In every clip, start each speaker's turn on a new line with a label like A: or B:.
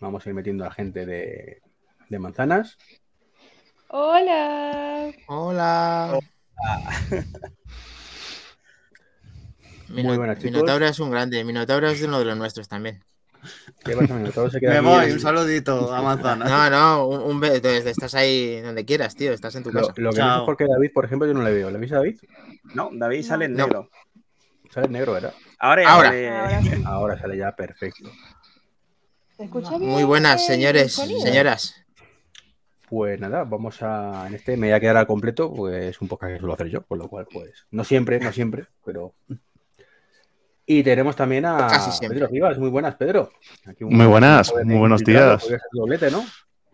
A: Vamos a ir metiendo a gente de, de manzanas.
B: Hola.
C: Hola.
A: Muy buenas, chicos.
C: Minotauro es un grande. Minotauro es uno de los nuestros también.
A: ¿Qué pasa, Minotauro? Se queda
D: Me voy, un saludito a Manzana.
C: No, no, un, un estás ahí donde quieras, tío. Estás en tu
A: Lo,
C: casa.
A: lo que no sé
D: Chao.
A: es por qué David, por ejemplo, yo no le veo. ¿Le veis a David?
D: No, David sale en
C: No.
D: negro.
A: Sale en negro, ¿verdad?
D: Ahora, ya
C: Ahora.
D: sale-
B: Ahora sí.
A: Ahora sale ya perfecto.
B: ¿Se escucha bien?
C: Muy buenas, señores,
B: sonido?
C: señoras.
A: Pues nada, vamos a. En este me voy a quedar al completo, pues es un podcast que suelo hacer yo, con lo cual, pues. No siempre, no siempre, pero. Y tenemos también a
C: Casi.
A: Pedro Rivas. Muy buenas, Pedro. Aquí un-
E: Muy buenas, muy buenos días.
A: podría ser doblete, ¿no?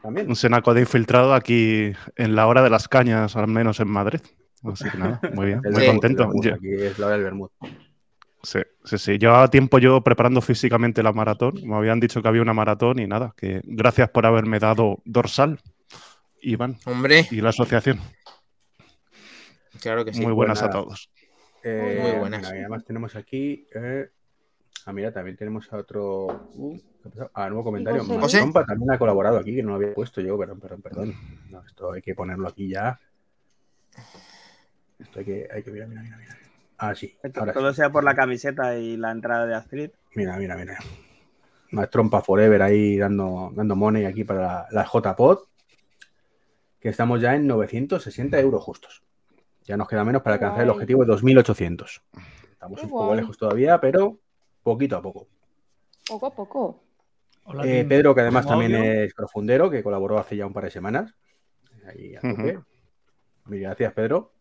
A: También.
E: Un Senaco de infiltrado aquí en la hora de las cañas, al menos en Madrid. Así que nada, muy bien, muy contento.
A: Aquí es la hora del Bermud.
E: Sí, sí, sí. Llevaba tiempo yo preparando físicamente la maratón. Me habían dicho que había una maratón y nada, que gracias por haberme dado dorsal, Iván,
C: Hombre,
E: y la asociación.
C: claro que sí.
E: muy buenas
A: Pues
E: a
A: nada.
E: todos.
A: Eh,
C: Muy buenas.
A: mira, y además tenemos aquí. eh, Ah, mira, también tenemos a otro. uh. Ah, nuevo comentario.
B: José
A: también ha colaborado aquí, que no lo había puesto yo, perdón, perdón, perdón. No, esto hay que ponerlo aquí ya. Esto hay que, hay que mira, mira, mira, mira. Ah, sí. Ahora
D: todo
A: sí.
D: sea por la camiseta y la entrada de Astrid.
A: Mira, mira, mira. Más trompa forever ahí dando, dando money aquí para la, la JPod. Que estamos ya en 960 euros justos. Ya nos queda menos para alcanzar el objetivo de 2800. Estamos
B: Qué
A: un poco
B: guay.
A: lejos todavía, pero poquito a poco.
B: Poco a poco.
F: Hola,
A: Eh. Pedro, que además
F: ¿Tengo
A: también
F: audio?
A: es profundero, que colaboró hace ya un par de semanas. Ahí a. Mil gracias, Pedro.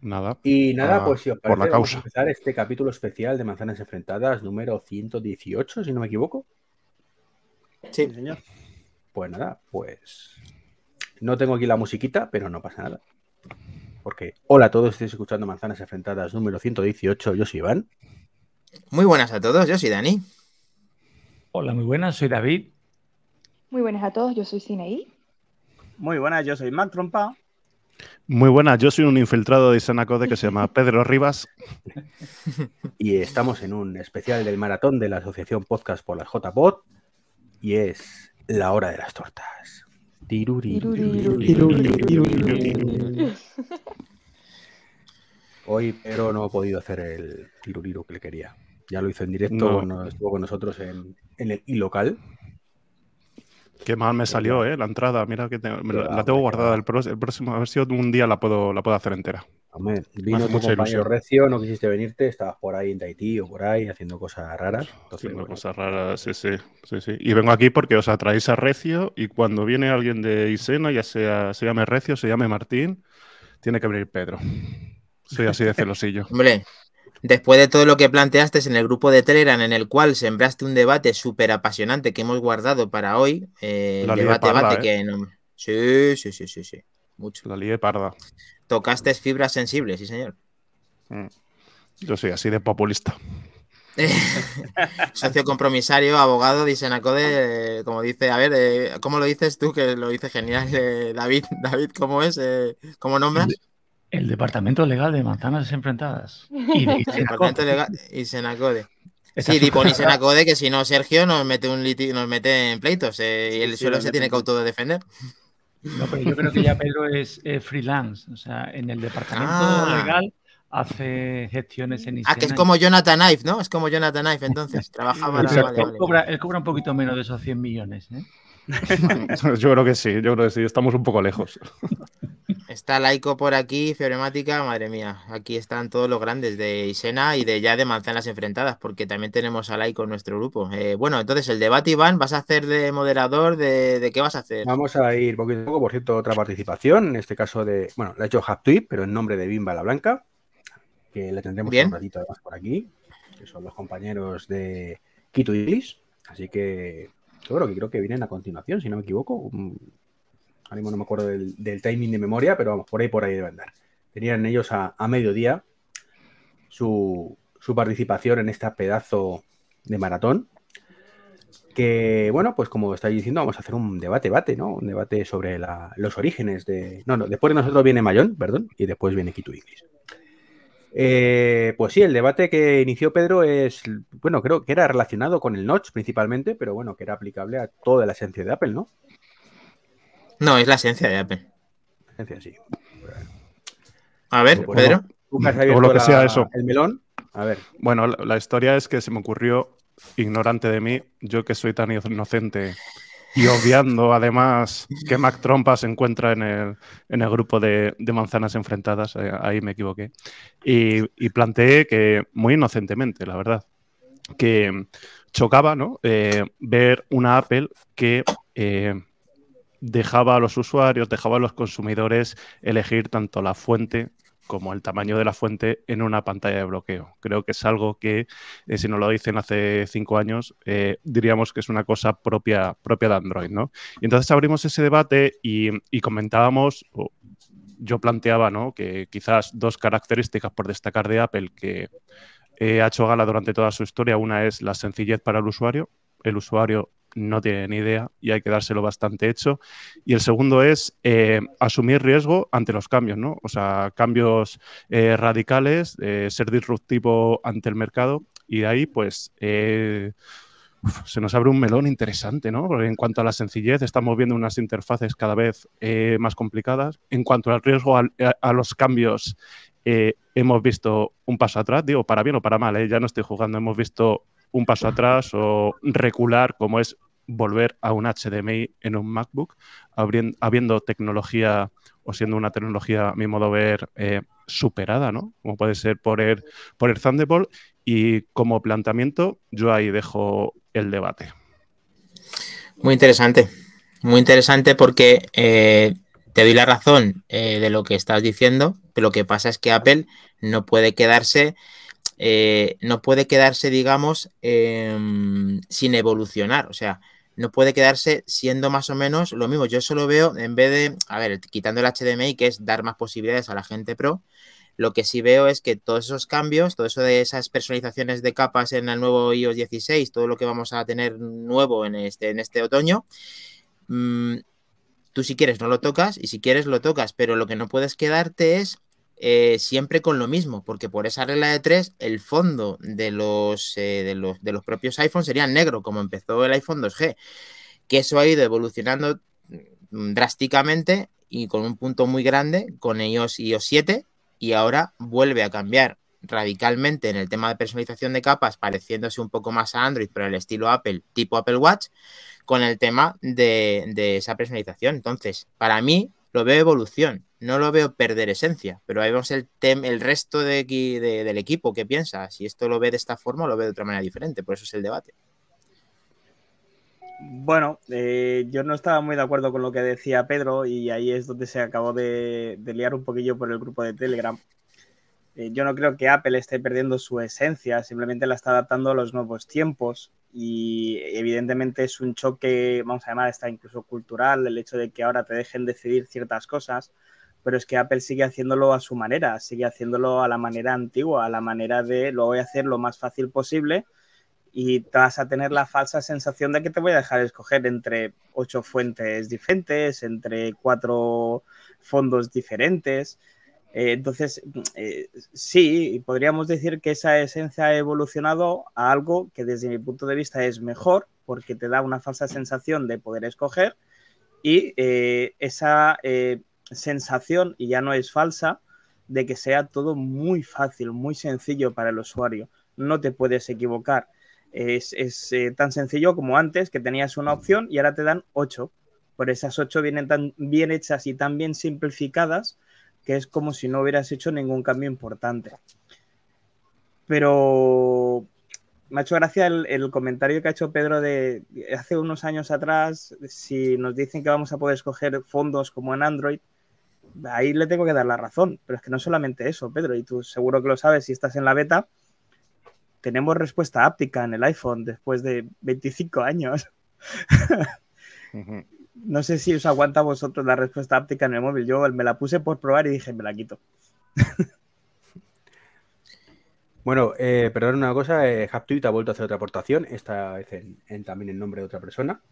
E: Nada.
A: Y nada,
E: Ah,
A: pues si os
E: por la
A: parece, vamos a empezar este capítulo especial de Manzanas Enfrentadas, número 118, si no me equivoco.
C: Sí.
D: Señor.
A: Pues nada, pues no tengo aquí la musiquita, pero no pasa nada. Porque hola a todos, estáis escuchando Manzanas Enfrentadas número 118, yo soy Iván.
C: Muy buenas a todos. Yo soy Dani.
F: Hola, muy buenas, soy David.
B: Muy buenas a todos, yo soy Sinaí.
D: Muy buenas, yo soy Mac Trompa.
E: Muy buenas, yo soy un infiltrado de Senacode que se llama Pedro Rivas.
A: Y estamos en un especial del maratón de la Asociación Podcast por las JPod. Y es la hora de las tortas. Tiruri. Hoy Pedro no ha podido hacer el tiruriru que le quería. Ya lo hizo en directo,
E: No.
A: estuvo con nosotros en, en el iLocal.
E: Qué mal me salió, ¿eh? La entrada, mira que te- me la, tengo guardada. El, próximo, a ver si un día la puedo, la puedo hacer entera.
A: Hombre, vino tu
E: mucha
A: compañero
E: ilusión.
A: Recio, no quisiste venirte, estabas por ahí en Tahití o por ahí haciendo cosas raras. Entonces,
E: Haciendo
A: bueno,
E: cosas raras, sí, sí, sí, sí. Y vengo aquí porque os atraéis a Recio y cuando viene alguien de Isena, ya sea se llame Recio, se llame Martín, tiene que venir Pedro. Soy así de celosillo.
C: Hombre, después de todo lo que planteaste en el grupo de Telegram, en el cual sembraste un debate súper apasionante que hemos guardado para hoy, eh, el debate,
E: parda,
C: debate
E: ¿eh?
C: que no- Sí, sí, sí, sí, sí. Mucho.
E: La lié parda.
C: Tocaste fibras sensibles, sí, señor.
E: Mm. Yo soy así de populista.
C: Socio compromisario, abogado, Disenacode, eh, como dice, a ver, eh, ¿cómo lo dices tú? Que lo dice genial, eh, David. David, ¿cómo es? Eh, ¿Cómo nombras?
F: El Departamento Legal de Manzanas Enfrentadas. Y de
C: Departamento Legal y Senacode. Sí, Dipon y
F: subjugada-
C: Senacode, que si no, Sergio nos mete un liti- nos mete en pleitos eh, y
D: sí,
C: solo
D: nos
C: se tiene que autodefender.
F: No, pero yo creo que ya Pedro es eh, freelance. O sea, en el Departamento
C: Ah.
F: Legal hace gestiones en
C: Ah, que es como Jonathan Ive, ¿no? Es como Jonathan Ive, entonces. Trabaja para.
A: Exacto.
C: Vale,
F: Él,
C: vale.
F: cobra, él cobra un poquito menos de esos 100 millones. ¿eh?
E: yo creo que sí, yo creo que sí, estamos un poco lejos.
C: Está Laico por aquí, Fioremática, madre mía. Aquí están todos los grandes de Isena y de ya de Manzanas Enfrentadas, porque también tenemos a Laico en nuestro grupo. Eh, bueno, entonces el debate, Iván, ¿vas a hacer de moderador? ¿De, de qué vas a hacer?
A: Vamos a ir poquito a poco, por cierto, otra participación, en este caso de, bueno, la ha hecho Haptweet, pero en nombre de Bimba la Blanca, que le tendremos
C: Bien.
A: un ratito además por aquí, que son los compañeros de Quito y así que creo que creo que vienen a continuación, si no me equivoco. Mm, Ahora mismo no me acuerdo del, timing de memoria, pero vamos, por ahí por ahí deben andar. Tenían ellos a, a mediodía su, su participación en este pedazo de maratón. Que, bueno, pues como estáis diciendo, vamos a hacer un debate, debate, ¿no? Un debate sobre la- los orígenes de. No, no, después de nosotros viene Mayón, perdón, y después viene Quito English. Eh, pues sí, el debate que inició Pedro es, bueno, creo que era relacionado con el notch principalmente, pero bueno, que era aplicable a toda la esencia de Apple, ¿no?
C: No, es la esencia de Apple.
A: Esencia, sí.
C: A ver,
A: Pues
C: Pedro.
A: Tú que has
E: O lo que
A: la-
E: sea eso.
A: el melón, a ver,
E: Bueno, la, la historia es que se me ocurrió, ignorante de mí, yo que soy tan inocente y obviando además que Mac Trompa se encuentra en el, en el grupo de, manzanas enfrentadas, eh, ahí me equivoqué, y, y planteé que, muy inocentemente, la verdad, que chocaba ¿no? Eh, ver una Apple que eh, dejaba a los usuarios, dejaba a los consumidores elegir tanto la fuente como el tamaño de la fuente en una pantalla de bloqueo. Creo que es algo que, eh, si nos lo dicen hace cinco años, eh, diríamos que es una cosa propia, propia de Android, ¿no? Y entonces abrimos ese debate y, comentábamos, yo planteaba, ¿no? Que quizás dos características por destacar de Apple que eh, ha hecho gala durante toda su historia. Una es la sencillez para el usuario. El usuario no tiene ni idea y hay que dárselo bastante hecho. Y el segundo es eh, asumir riesgo ante los cambios, ¿no? O sea, cambios eh, radicales, eh, ser disruptivo ante el mercado y de ahí, pues, se nos abre un melón interesante, ¿no? En cuanto a la sencillez, estamos viendo unas interfaces cada vez más complicadas. En cuanto al riesgo a, los cambios, hemos visto un paso atrás, digo, para bien o para mal, ya no estoy jugando, hemos visto un paso atrás o recular, como es volver a un HDMI en un MacBook, habiendo tecnología o siendo una tecnología, a mi modo de ver, eh, superada, ¿no? Como puede ser por el, por el Thunderbolt. Y como planteamiento, yo ahí dejo el debate.
C: Muy interesante. Muy interesante porque eh, te doy la razón eh, de lo que estás diciendo, pero lo que pasa es que Apple no puede quedarse, eh, no puede quedarse, digamos, em, sin evolucionar. O sea, no puede quedarse siendo más o menos lo mismo. Yo solo veo, en vez de, a ver, quitando el HDMI, que es dar más posibilidades a la gente pro, lo que sí veo es que todos esos cambios, todo eso de esas personalizaciones de capas en el nuevo iOS 16, todo lo que vamos a tener nuevo en este, en este otoño, mm, tú si quieres no lo tocas y si quieres lo tocas, pero lo que no puedes quedarte es eh, siempre con lo mismo, porque por esa regla de tres, el fondo de los, eh, de los, de los propios iPhones sería negro, como empezó el iPhone 2G, que eso ha ido evolucionando mm, drásticamente y con un punto muy grande con iOS iOS 7 y ahora vuelve a cambiar radicalmente en el tema de personalización de capas, pareciéndose un poco más a Android, pero el estilo Apple, tipo Apple Watch, con el tema de, de esa personalización. Entonces, para mí, lo veo evolución, no lo veo perder esencia, pero ahí vemos el, tem el resto de, del equipo que piensa, si esto lo ve de esta forma o lo ve de otra manera diferente, por eso es el debate.
D: Bueno, eh, yo no estaba muy de acuerdo con lo que decía Pedro y ahí es donde se acabó de, de liar un poquillo por el grupo de Telegram. Eh, yo no creo que Apple esté perdiendo su esencia, simplemente la está adaptando a los nuevos tiempos y evidentemente es un choque, vamos a llamar, está incluso cultural, el hecho de que ahora te dejen decidir ciertas cosas, pero es que Apple sigue haciéndolo a su manera, sigue haciéndolo a la manera antigua, a la manera de lo voy a hacer lo más fácil posible y vas a tener la falsa sensación de que te voy a dejar escoger entre ocho fuentes diferentes, entre cuatro fondos diferentes. Eh, entonces, eh, sí, podríamos decir que esa esencia ha evolucionado a algo que desde mi punto de vista es mejor porque te da una falsa sensación de poder escoger y eh, esa eh, sensación, y ya no es falsa, de que sea todo muy fácil, muy sencillo para el usuario. No te puedes equivocar. Es, es eh, tan sencillo como antes, que tenías una opción y ahora te dan ocho. Por esas ocho vienen tan bien hechas y tan bien simplificadas que es como si no hubieras hecho ningún cambio importante. Pero me ha hecho gracia el, el comentario que ha hecho Pedro de hace unos años atrás, si nos dicen que vamos a poder escoger fondos como en Android, ahí le tengo que dar la razón. Pero es que no solamente eso, Pedro, y tú seguro que lo sabes si estás en la beta, tenemos respuesta áptica en el iPhone después de 25 años. No sé si os aguanta a vosotros la respuesta áptica en el móvil. Yo me la puse por probar y dije, me la quito.
A: Bueno, eh, perdón una cosa, eh, ha vuelto a hacer otra aportación, esta vez en, en también en nombre de otra persona,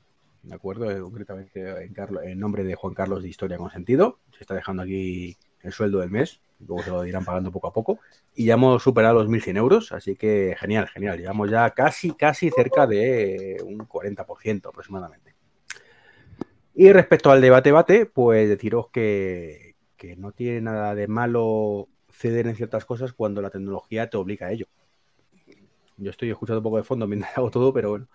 A: ¿de acuerdo? Eh, concretamente en, Carlo- en nombre de Juan Carlos de Historia con Sentido. Se está dejando aquí el sueldo del mes, luego se lo irán pagando poco a poco, y ya hemos superado los 1.100 euros, así que genial, genial, llevamos ya casi, casi cerca de un 40% aproximadamente. Y respecto al debate-bate, pues deciros que, que no tiene nada de malo ceder en ciertas cosas cuando la tecnología te obliga a ello. Yo estoy escuchando un poco de fondo mientras hago todo, pero bueno.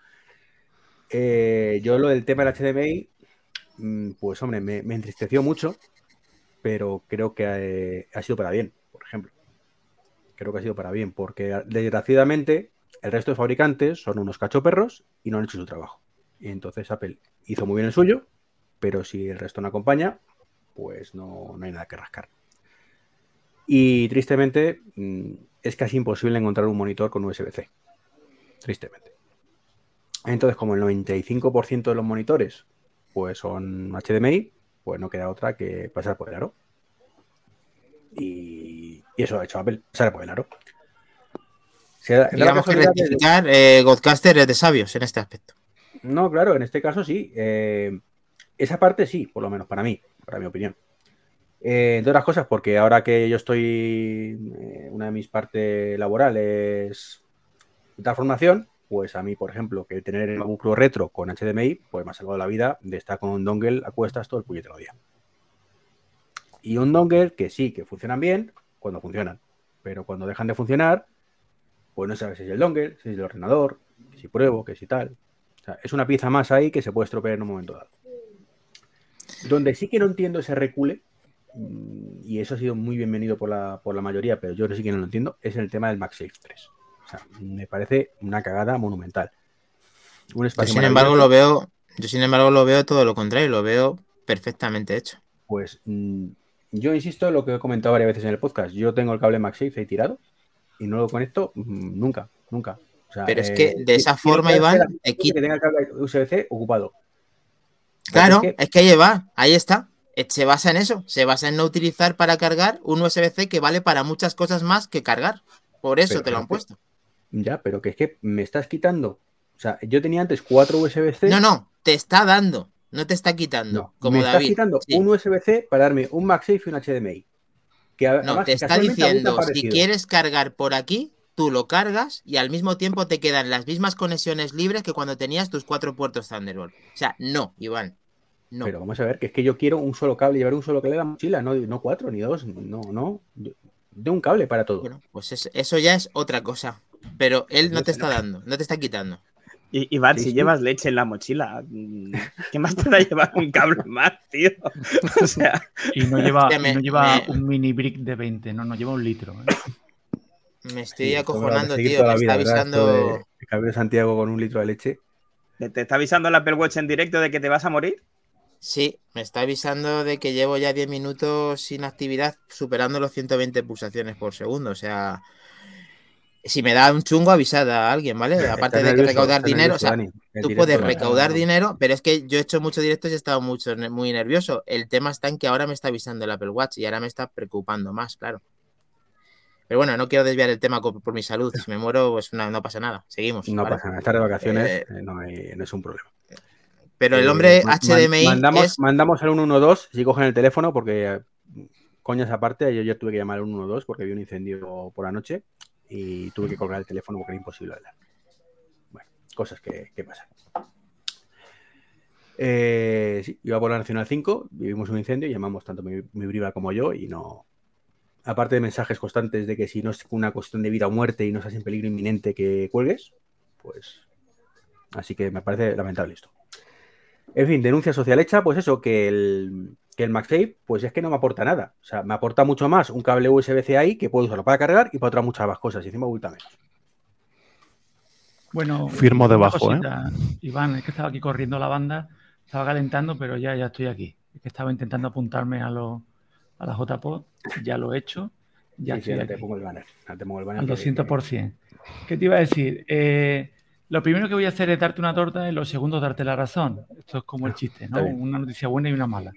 A: Eh, yo lo del tema del HDMI, mm, pues hombre, me, entristeció mucho, pero creo que eh, ha sido para bien, por ejemplo. Creo que ha sido para bien, porque desgraciadamente el resto de fabricantes son unos cachoperros y no han hecho su trabajo. Y entonces Apple hizo muy bien el suyo, pero si el resto no acompaña, pues no, no hay nada que rascar. Y tristemente mm, es casi imposible encontrar un monitor con USB-C. Tristemente. Entonces, como el 95% de los monitores pues son HDMI, pues no queda otra que pasar por el aro. Y, y eso ha hecho Apple, pasar por el aro. La
C: Digamos que
A: casualidad de-
C: rectificar, eh, Godcaster es de sabios en este aspecto.
A: No, claro, en este caso sí. Eh, esa parte sí, por lo menos para mí, para mi opinión. Eh, entre otras cosas, porque ahora que yo estoy, eh, una de mis partes laborales de formación, pues a mí, por ejemplo, que tener el MacBook Pro retro con HDMI, pues me ha salvado la vida de estar con un dongle a cuestas todo el puñetero día. Y un dongle que sí, que funcionan bien cuando funcionan, pero cuando dejan de funcionar, pues no sabes si es el dongle, si es el ordenador, si pruebo, que si tal. O sea, es una pieza más ahí que se puede estropear en un momento dado. Donde sí que no entiendo ese recule, mm, y eso ha sido muy bienvenido por la, por la mayoría, pero yo sí que no lo entiendo, es el tema del MagSafe 3. O sea, me parece una cagada monumental. Un
C: Yo, sin embargo, lo veo, yo, sin embargo, lo veo todo lo contrario, lo veo perfectamente hecho.
A: Pues mm, yo insisto en lo que he comentado varias veces en el podcast. Yo tengo el cable MagSafe tirado y no lo conecto mm, nunca, nunca. O sea,
C: Pero es
A: eh,
C: que de esa forma, Iván,
A: que tenga el cable USB-C ocupado.
C: Claro,
A: Es que-
C: es que ahí va, ahí está. Eh, Se basa en eso, se basa en no utilizar para cargar un USB-C que vale para muchas cosas más que cargar. Por eso
A: Pero
C: te lo han puesto.
A: Ya, pero que es que me estás quitando. O sea, yo tenía antes cuatro USB-C.
C: No, no, te está dando, no te está quitando,
A: No,
C: como
A: me estás
C: David.
A: quitando
C: Sí.
A: un USB-C para darme un MagSafe y un HDMI. Que
C: No,
A: además,
C: te está diciendo, si quieres cargar por aquí, tú lo cargas y al mismo tiempo te quedan las mismas conexiones libres que cuando tenías tus cuatro puertos Thunderbolt. O sea, no, Iván. No.
A: Pero vamos a ver, que es que yo quiero un solo cable, llevar un solo cable de la mochila, no, no cuatro ni dos, no, no. De un cable para todo.
C: Bueno, pues es- eso ya es otra cosa. Pero él no te está dando, no te está quitando.
D: Y, Iván,
A: Sí,
D: si
A: sí.
D: llevas leche en la mochila, mm, ¿qué más te da llevar un cable más, tío? O sea,
F: Y no lleva,
C: Hostia,
F: y
C: me-
F: no lleva
C: me-
F: un mini brick de 20, no, no lleva un litro. ¿eh?
C: Me estoy
A: Sí,
C: acojonando, tío. Me
A: la
C: está avisando.
A: de Santiago con un litro de leche.
D: ¿te te está avisando el Apple Watch en directo de que te vas a morir?
C: Sí, me está avisando de que llevo ya 10 minutos sin actividad, superando los 120 pulsaciones por segundo. O sea, si me da un chungo, avisad a alguien, ¿vale? Aparte de que recaudar dinero, o sea,
A: Dani.
C: Tú puedes recaudar dinero, pero es que yo he hecho muchos directos y he estado mucho, muy nervioso. El tema está en que ahora me está avisando el Apple Watch y ahora me está preocupando más, claro. Pero bueno, no quiero desviar el tema por mi salud. Si me muero, pues no, no pasa nada. Seguimos.
A: No
C: ¿vale?
A: pasa nada, estar de vacaciones
C: Eh,
A: eh, no, hay- no es un problema.
C: Pero el
A: Eh,
C: hombre HDMI
A: mandamos,
C: es...
A: mandamos al 112 si cogen el teléfono, porque eh, coñas aparte, yo ayer tuve que llamar al 112 porque había un incendio por la noche y tuve que colgar el teléfono porque era imposible hablar. Bueno, cosas que, que pasan. Eh, sí, iba por la Nacional 5, vivimos un incendio llamamos tanto mi, mi briva como yo y no... Aparte de mensajes constantes de que si no es una cuestión de vida o muerte y no estás en peligro inminente que cuelgues, pues... Así que me parece lamentable esto. En fin, denuncia social hecha, pues eso, que el, que el MagSafe, pues es que no me aporta nada. O sea, me aporta mucho más un cable USB-C ahí que puedo usarlo para cargar y para otras muchas más cosas. Y encima vuelta menos.
F: Bueno,
E: Firmo debajo, ¿eh?
F: Iván, es que estaba aquí corriendo la banda, estaba calentando, pero ya, ya estoy aquí. Es que estaba intentando apuntarme a, lo, a la JPod, ya lo he hecho, ya
A: Sí, ahora te pongo el banner. ahora te pongo el banner
F: Al
A: porque-
F: 200%. ¿Qué te iba a decir? Eh, lo primero que voy a hacer es darte una torta y lo segundo darte la razón. Esto es como el chiste, ¿no? Una noticia buena y una mala.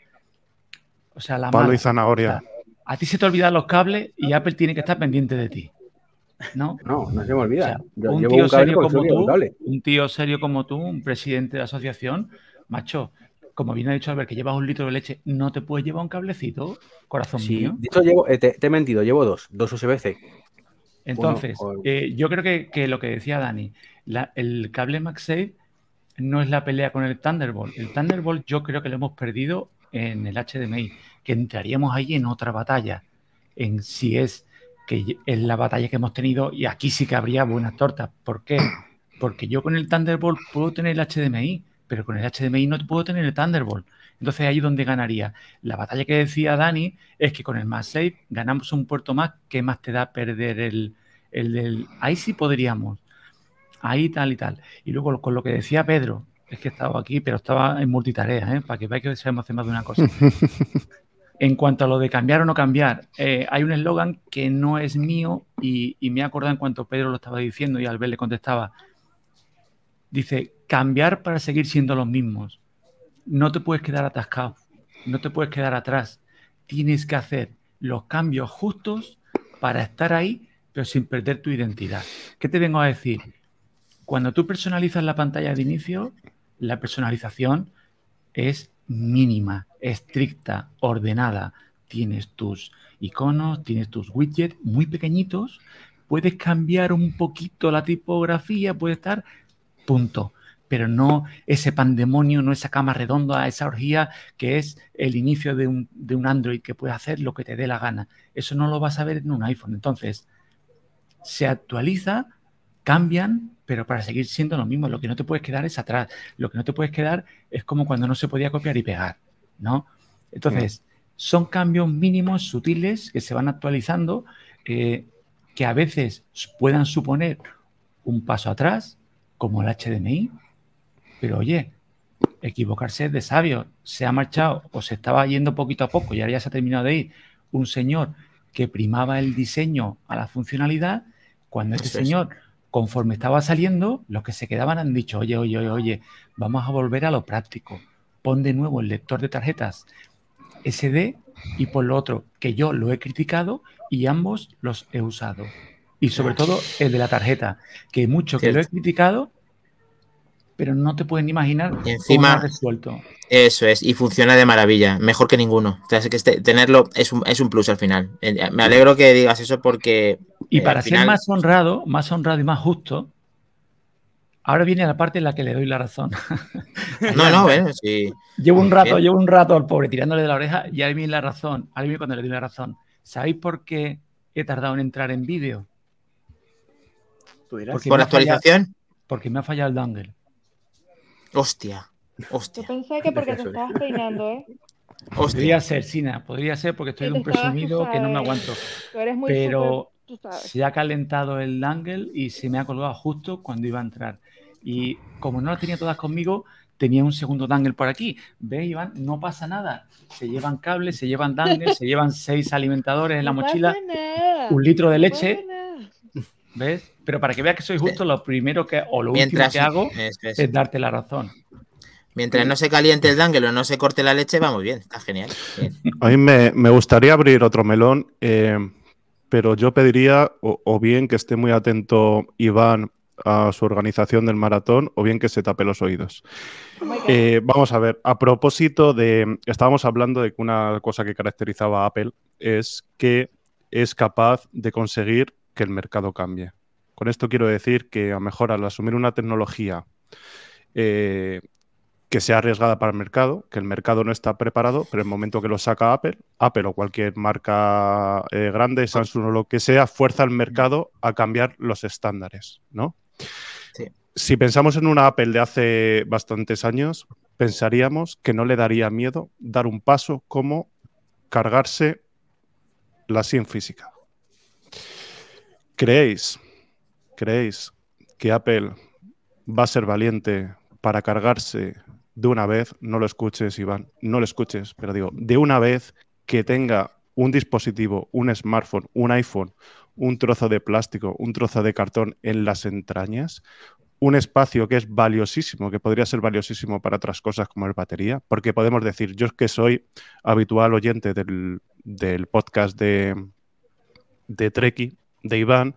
F: O sea, la
E: Palo
F: mala.
E: y zanahoria.
F: A ti se te olvidan los cables y Apple tiene que estar pendiente de ti. ¿No?
A: No, no se me olvida.
F: O sea,
A: Yo
F: un
A: llevo
F: tío
A: un cable
F: serio como tú, un tío serio como tú, un presidente de la asociación, macho, como bien ha dicho Albert, que llevas un litro de leche, ¿no te puedes llevar un cablecito, corazón
A: Sí,
F: mío?
A: de hecho llevo, eh, te, te he mentido, llevo dos, dos USB-C.
F: Entonces,
A: o-
F: eh, yo creo que, que lo que decía Dani, la- el cable MagSafe no es la pelea con el Thunderbolt. El Thunderbolt yo creo que lo hemos perdido en el HDMI, que entraríamos ahí en otra batalla, en si es que es la batalla que hemos tenido y aquí sí que habría buenas tortas. ¿Por qué? Porque yo con el Thunderbolt puedo tener el HDMI, pero con el HDMI no puedo tener el Thunderbolt. Entonces ahí donde ganaría. La batalla que decía Dani es que con el MagSafe ganamos un puerto más. ¿Qué más te da perder el, el del... Ahí sí podríamos. Ahí tal y tal. Y luego con lo que decía Pedro, es que estaba aquí, pero estaba en multitarea, ¿eh? para que veáis que sabemos hacer más de una cosa. En cuanto a lo de cambiar o no cambiar, eh, hay un eslogan que no es mío y, y me he acordado en cuanto Pedro lo estaba diciendo y Albert le contestaba. Dice, cambiar para seguir siendo los mismos. No te puedes quedar atascado, no te puedes quedar atrás. Tienes que hacer los cambios justos para estar ahí, pero sin perder tu identidad. ¿Qué te vengo a decir? Cuando tú personalizas la pantalla de inicio, la personalización es mínima, estricta, ordenada. Tienes tus iconos, tienes tus widgets muy pequeñitos, puedes cambiar un poquito la tipografía, puede estar, punto. Pero no ese pandemonio, no esa cama redonda, esa orgía que es el inicio de un, de un Android que puede hacer lo que te dé la gana. Eso no lo vas a ver en un iPhone. Entonces, se actualiza, cambian, pero para seguir siendo lo mismo. Lo que no te puedes quedar es atrás. Lo que no te puedes quedar es como cuando no se podía copiar y pegar, ¿no? Entonces, son cambios mínimos, sutiles, que se van actualizando, eh, que a veces puedan suponer un paso atrás, como el HDMI, pero oye, equivocarse es de sabio. Se ha marchado o se estaba yendo poquito a poco y ahora ya se ha terminado de ir un señor que primaba el diseño a la funcionalidad, cuando este
C: es.
F: señor, conforme estaba saliendo, los que se quedaban han dicho, oye, oye, oye, oye, vamos a volver a lo práctico. Pon de nuevo el lector de tarjetas SD y por lo otro, que yo lo he criticado y ambos los he usado. Y sobre todo el de la tarjeta, que mucho que lo he criticado, pero no te pueden imaginar
C: Y
F: cómo
C: encima-
F: lo ha resuelto.
C: Eso es, y funciona de maravilla, mejor que ninguno. O sea, es que este- tenerlo es un, es un plus al final. Eh, Me alegro que digas eso porque.
F: Y
C: eh,
F: para ser
C: final-
F: más honrado, más honrado y más justo, ahora viene la parte en la que le doy la razón.
C: No, no, bueno, sí.
F: Llevo un rato, llevo un rato al pobre tirándole de la oreja y ahí viene la razón. Ahí viene cuando le doy la razón. ¿Sabéis por qué he tardado en entrar en vídeo?
C: Por
F: fallado-
C: actualización,
F: Porque me ha fallado el dongle.
C: Hostia.
B: Yo
C: Hostia,
B: pensé que porque te estabas peinando, ¿eh?
C: hostia.
F: Podría ser, Sina, podría ser porque estoy
B: Sí,
F: de un presumido que no me aguanto.
B: Tú eres muy
F: Pero
B: súper, tú sabes.
F: se ha calentado el dangle y se me ha colgado justo cuando iba a entrar. Y como no las tenía todas conmigo, tenía un segundo dangle por aquí. ¿Ves, Iván? No pasa nada. Se llevan cables, se llevan dangles, se llevan seis alimentadores en la
B: No
F: mochila,
B: nada,
F: un litro de leche. ¿Ves? Pero para que veas que soy justo, lo primero que, o lo
C: Mientras,
F: último que hago
C: es.
F: es darte la razón.
C: Mientras no se caliente el dangle o no se corte la leche, va muy bien, está genial. Bien.
E: A mí me, me gustaría abrir otro melón, eh, pero yo pediría o, o bien que esté muy atento Iván a su organización del maratón o bien que se tape los oídos. Eh, vamos a ver, a propósito de, estábamos hablando de que una cosa que caracterizaba a Apple es que es capaz de conseguir que el mercado cambie. Con esto quiero decir que a lo mejor al asumir una tecnología eh, que sea arriesgada para el mercado, que el mercado no está preparado, pero el momento que lo saca Apple, Apple o cualquier marca eh, grande, Samsung o lo que sea, fuerza al mercado a cambiar los estándares, ¿no?
C: Sí.
E: Si pensamos en una Apple de hace bastantes años, pensaríamos que no le daría miedo dar un paso como cargarse la SIM física. ¿Creéis, creéis que Apple va a ser valiente para cargarse de una vez, no lo escuches, Iván, no lo escuches, pero digo, de una vez que tenga un dispositivo, un smartphone, un iPhone, un trozo de plástico, un trozo de cartón en las entrañas, un espacio que es valiosísimo, que podría ser valiosísimo para otras cosas como es batería, porque podemos decir, yo que soy habitual oyente del, del podcast de, de Treki, de Iván,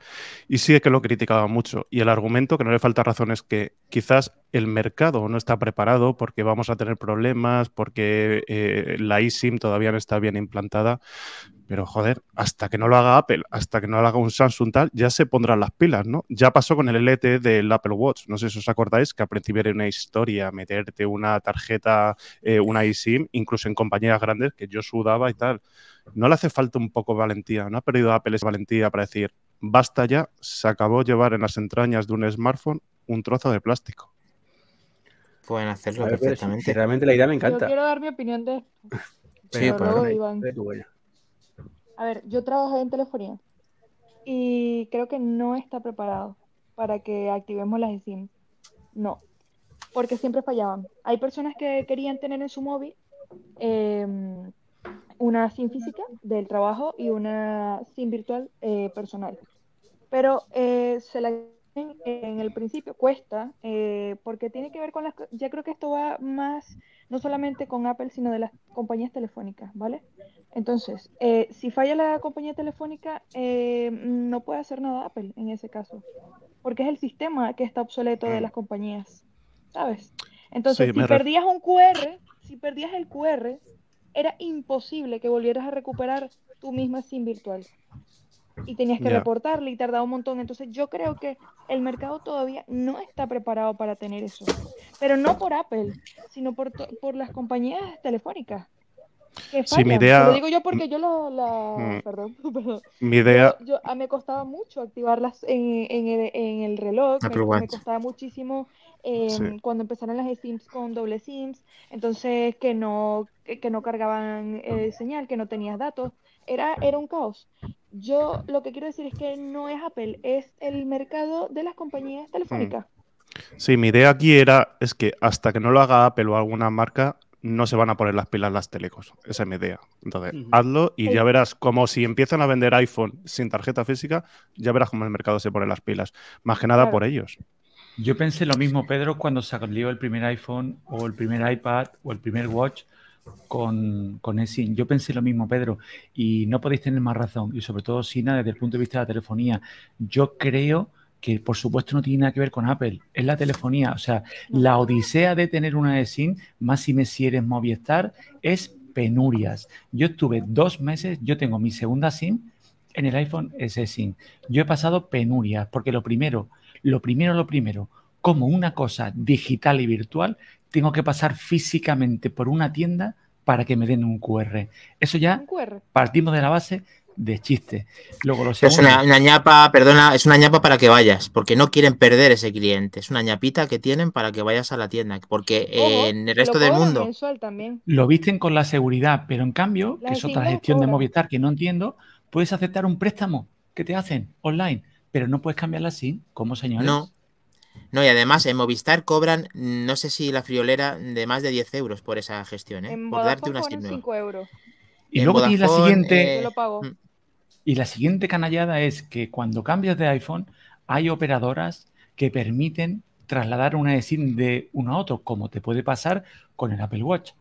E: y sí que lo criticaba mucho. Y el argumento, que no le falta razón, es que quizás el mercado no está preparado porque vamos a tener problemas, porque eh, la eSIM todavía no está bien implantada. Pero joder, hasta que no lo haga Apple, hasta que no lo haga un Samsung tal, ya se pondrán las pilas, ¿no? Ya pasó con el LTE del Apple Watch. No sé si os acordáis que al principio era una historia meterte una tarjeta, eh, una eSIM, incluso en compañías grandes, que yo sudaba y tal. No le hace falta un poco de valentía, ¿no? Ha perdido Apple esa valentía para decir, basta ya, se acabó llevar en las entrañas de un smartphone un trozo de plástico.
C: Pueden hacerlo
A: ver, si-
C: perfectamente.
A: si realmente la idea me
B: Yo
A: encanta.
B: quiero dar mi opinión de esto.
C: Sí,
B: Pero
C: pues,
B: luego, Iván. A ver, yo trabajé en telefonía y creo que no está preparado para que activemos las eSIM. No, porque siempre fallaban. Hay personas que querían tener en su móvil em, una SIM física del trabajo y una SIM virtual eh, personal. Pero eh, se la en el principio cuesta eh, porque tiene que ver con las... Ya creo que esto va más, no solamente con Apple, sino de las compañías telefónicas, ¿vale? Entonces, eh, si falla la compañía telefónica, eh, no puede hacer nada Apple en ese caso, porque es el sistema que está obsoleto de
E: Mm.
B: las compañías, ¿sabes? Entonces,
E: Sí,
B: si perdías un QR, si perdías el QR, era imposible que volvieras a recuperar tu misma SIM virtual. Y tenías que reportarle y tardaba un montón. Entonces, yo creo que el mercado todavía no está preparado para tener eso. Pero no por Apple, sino por, por las compañías telefónicas. Que
E: Sí, mi idea-
B: Lo digo yo porque yo la, la-
E: Mm.
B: perdón, perdón.
E: Mi idea,
B: Yo, me costaba mucho activarlas en, en el, en el reloj, me,
C: Apple
B: me
C: Watch.
B: costaba muchísimo eh,
E: Sí.
B: cuando empezaron las eSIMs con doble SIMs, entonces que no, que, que no cargaban eh, señal, que no tenías datos, era, era un caos. Yo lo que quiero decir es que no es Apple, es el mercado de las compañías telefónicas.
E: sí, mi idea aquí era, es que hasta que no lo haga Apple o alguna marca, no se van a poner las pilas las telecos. Esa es mi idea. Entonces, hazlo y
B: Sí.
E: ya verás como si empiezan a vender iPhone sin tarjeta física, ya verás cómo el mercado se pone las pilas. Más que nada
B: Claro.
E: por ellos.
F: Yo pensé lo mismo, Pedro, cuando salió el primer iPhone o el primer iPad o el primer Watch con, con eSIM. Yo pensé lo mismo, Pedro, y no podéis tener más razón. Y sobre todo, Sina, desde el punto de vista de la telefonía. Yo creo que, por supuesto, no tiene nada que ver con Apple. Es la telefonía. O sea, la odisea de tener una eSIM, más si me si eres Movistar, es penurias. Yo estuve dos meses, yo tengo mi segunda SIM en el iPhone S SIM. Yo he pasado penurias, porque lo primero, lo primero, lo primero, como una cosa digital y virtual, tengo que pasar físicamente por una tienda para que me den un QR. Eso ya
B: QR.
F: partimos de la base de chiste. Luego lo
C: Es una, una ñapa, perdona, es una ñapa para que vayas, porque no quieren perder ese cliente. Es una ñapita que tienen para que vayas a la tienda, porque
B: Ojo,
C: en el resto del mundo,
B: mensual también.
F: lo visten con la seguridad, pero en cambio, que es otra gestión de. Movistar que no entiendo, puedes aceptar un préstamo que te hacen online, pero no puedes cambiar la SIM. ¿Cómo, señores?
C: no. No, y además en Movistar cobran, no sé si la friolera, de más de 10 euros por esa gestión, ¿eh?
B: En
C: por darte
B: Vodafone
C: una
B: cobran
C: SIM nueva.
B: 5 euros.
F: Y
C: En
F: luego tienes la
C: Vodafone,
F: siguiente,
C: eh,
B: Yo lo pago.
C: mm.
F: Y la siguiente canallada es que cuando cambias de iPhone, hay operadoras que permiten trasladar una eSIM de uno a otro, como te puede pasar con el Apple Watch.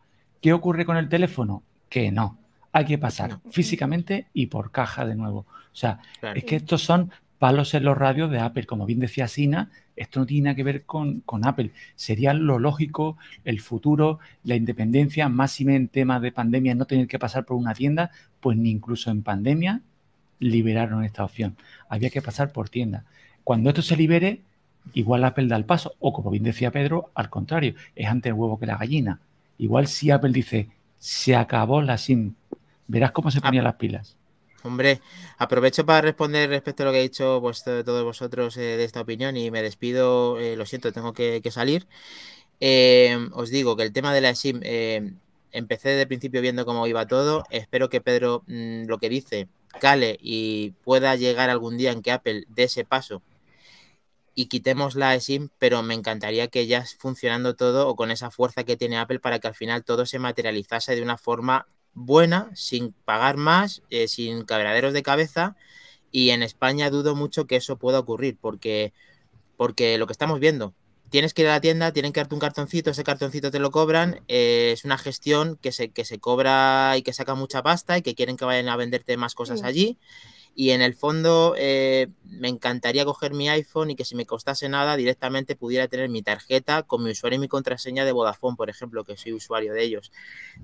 F: ¿Qué ocurre con el teléfono? Que no. Hay que pasar
C: No.
F: físicamente y por caja de nuevo. O sea,
C: Claro.
F: es que estos son palos en los radios de Apple. Como bien decía Sina, esto no tiene nada que ver con, con Apple. Sería lo lógico, el futuro, la independencia, máxime en temas de pandemia, no tener que pasar por una tienda, pues ni incluso en pandemia liberaron esta opción. Había que pasar por tienda. Cuando esto se libere, igual Apple da el paso, o como bien decía Pedro, al contrario, es antes el huevo que la gallina. Igual si Apple dice, se acabó la SIM, verás cómo se ponían las pilas.
C: Hombre, aprovecho para responder respecto a lo que ha dicho to- todos vosotros eh, de esta opinión y me despido, eh, lo siento, tengo que, salir. Eh, os digo que el tema de la SIM, eh, empecé desde el principio viendo cómo iba todo, espero que Pedro mm, lo que dice cale y pueda llegar algún día en que Apple dé ese paso y quitemos la SIM, pero me encantaría que ya funcionando todo o con esa fuerza que tiene Apple para que al final todo se materializase de una forma buena, sin pagar más, eh, sin cabraderos de cabeza. Y en España dudo mucho que eso pueda ocurrir, porque, porque lo que estamos viendo, tienes que ir a la tienda, tienen que darte un cartoncito, ese cartoncito te lo cobran, eh, es una gestión que se, que se cobra y que saca mucha pasta y que quieren que vayan a venderte más cosas
B: Sí.
C: Y en el fondo eh, me encantaría coger mi iPhone y que si me costase nada directamente pudiera tener mi tarjeta con mi usuario y mi contraseña de Vodafone, por ejemplo, que soy usuario de ellos.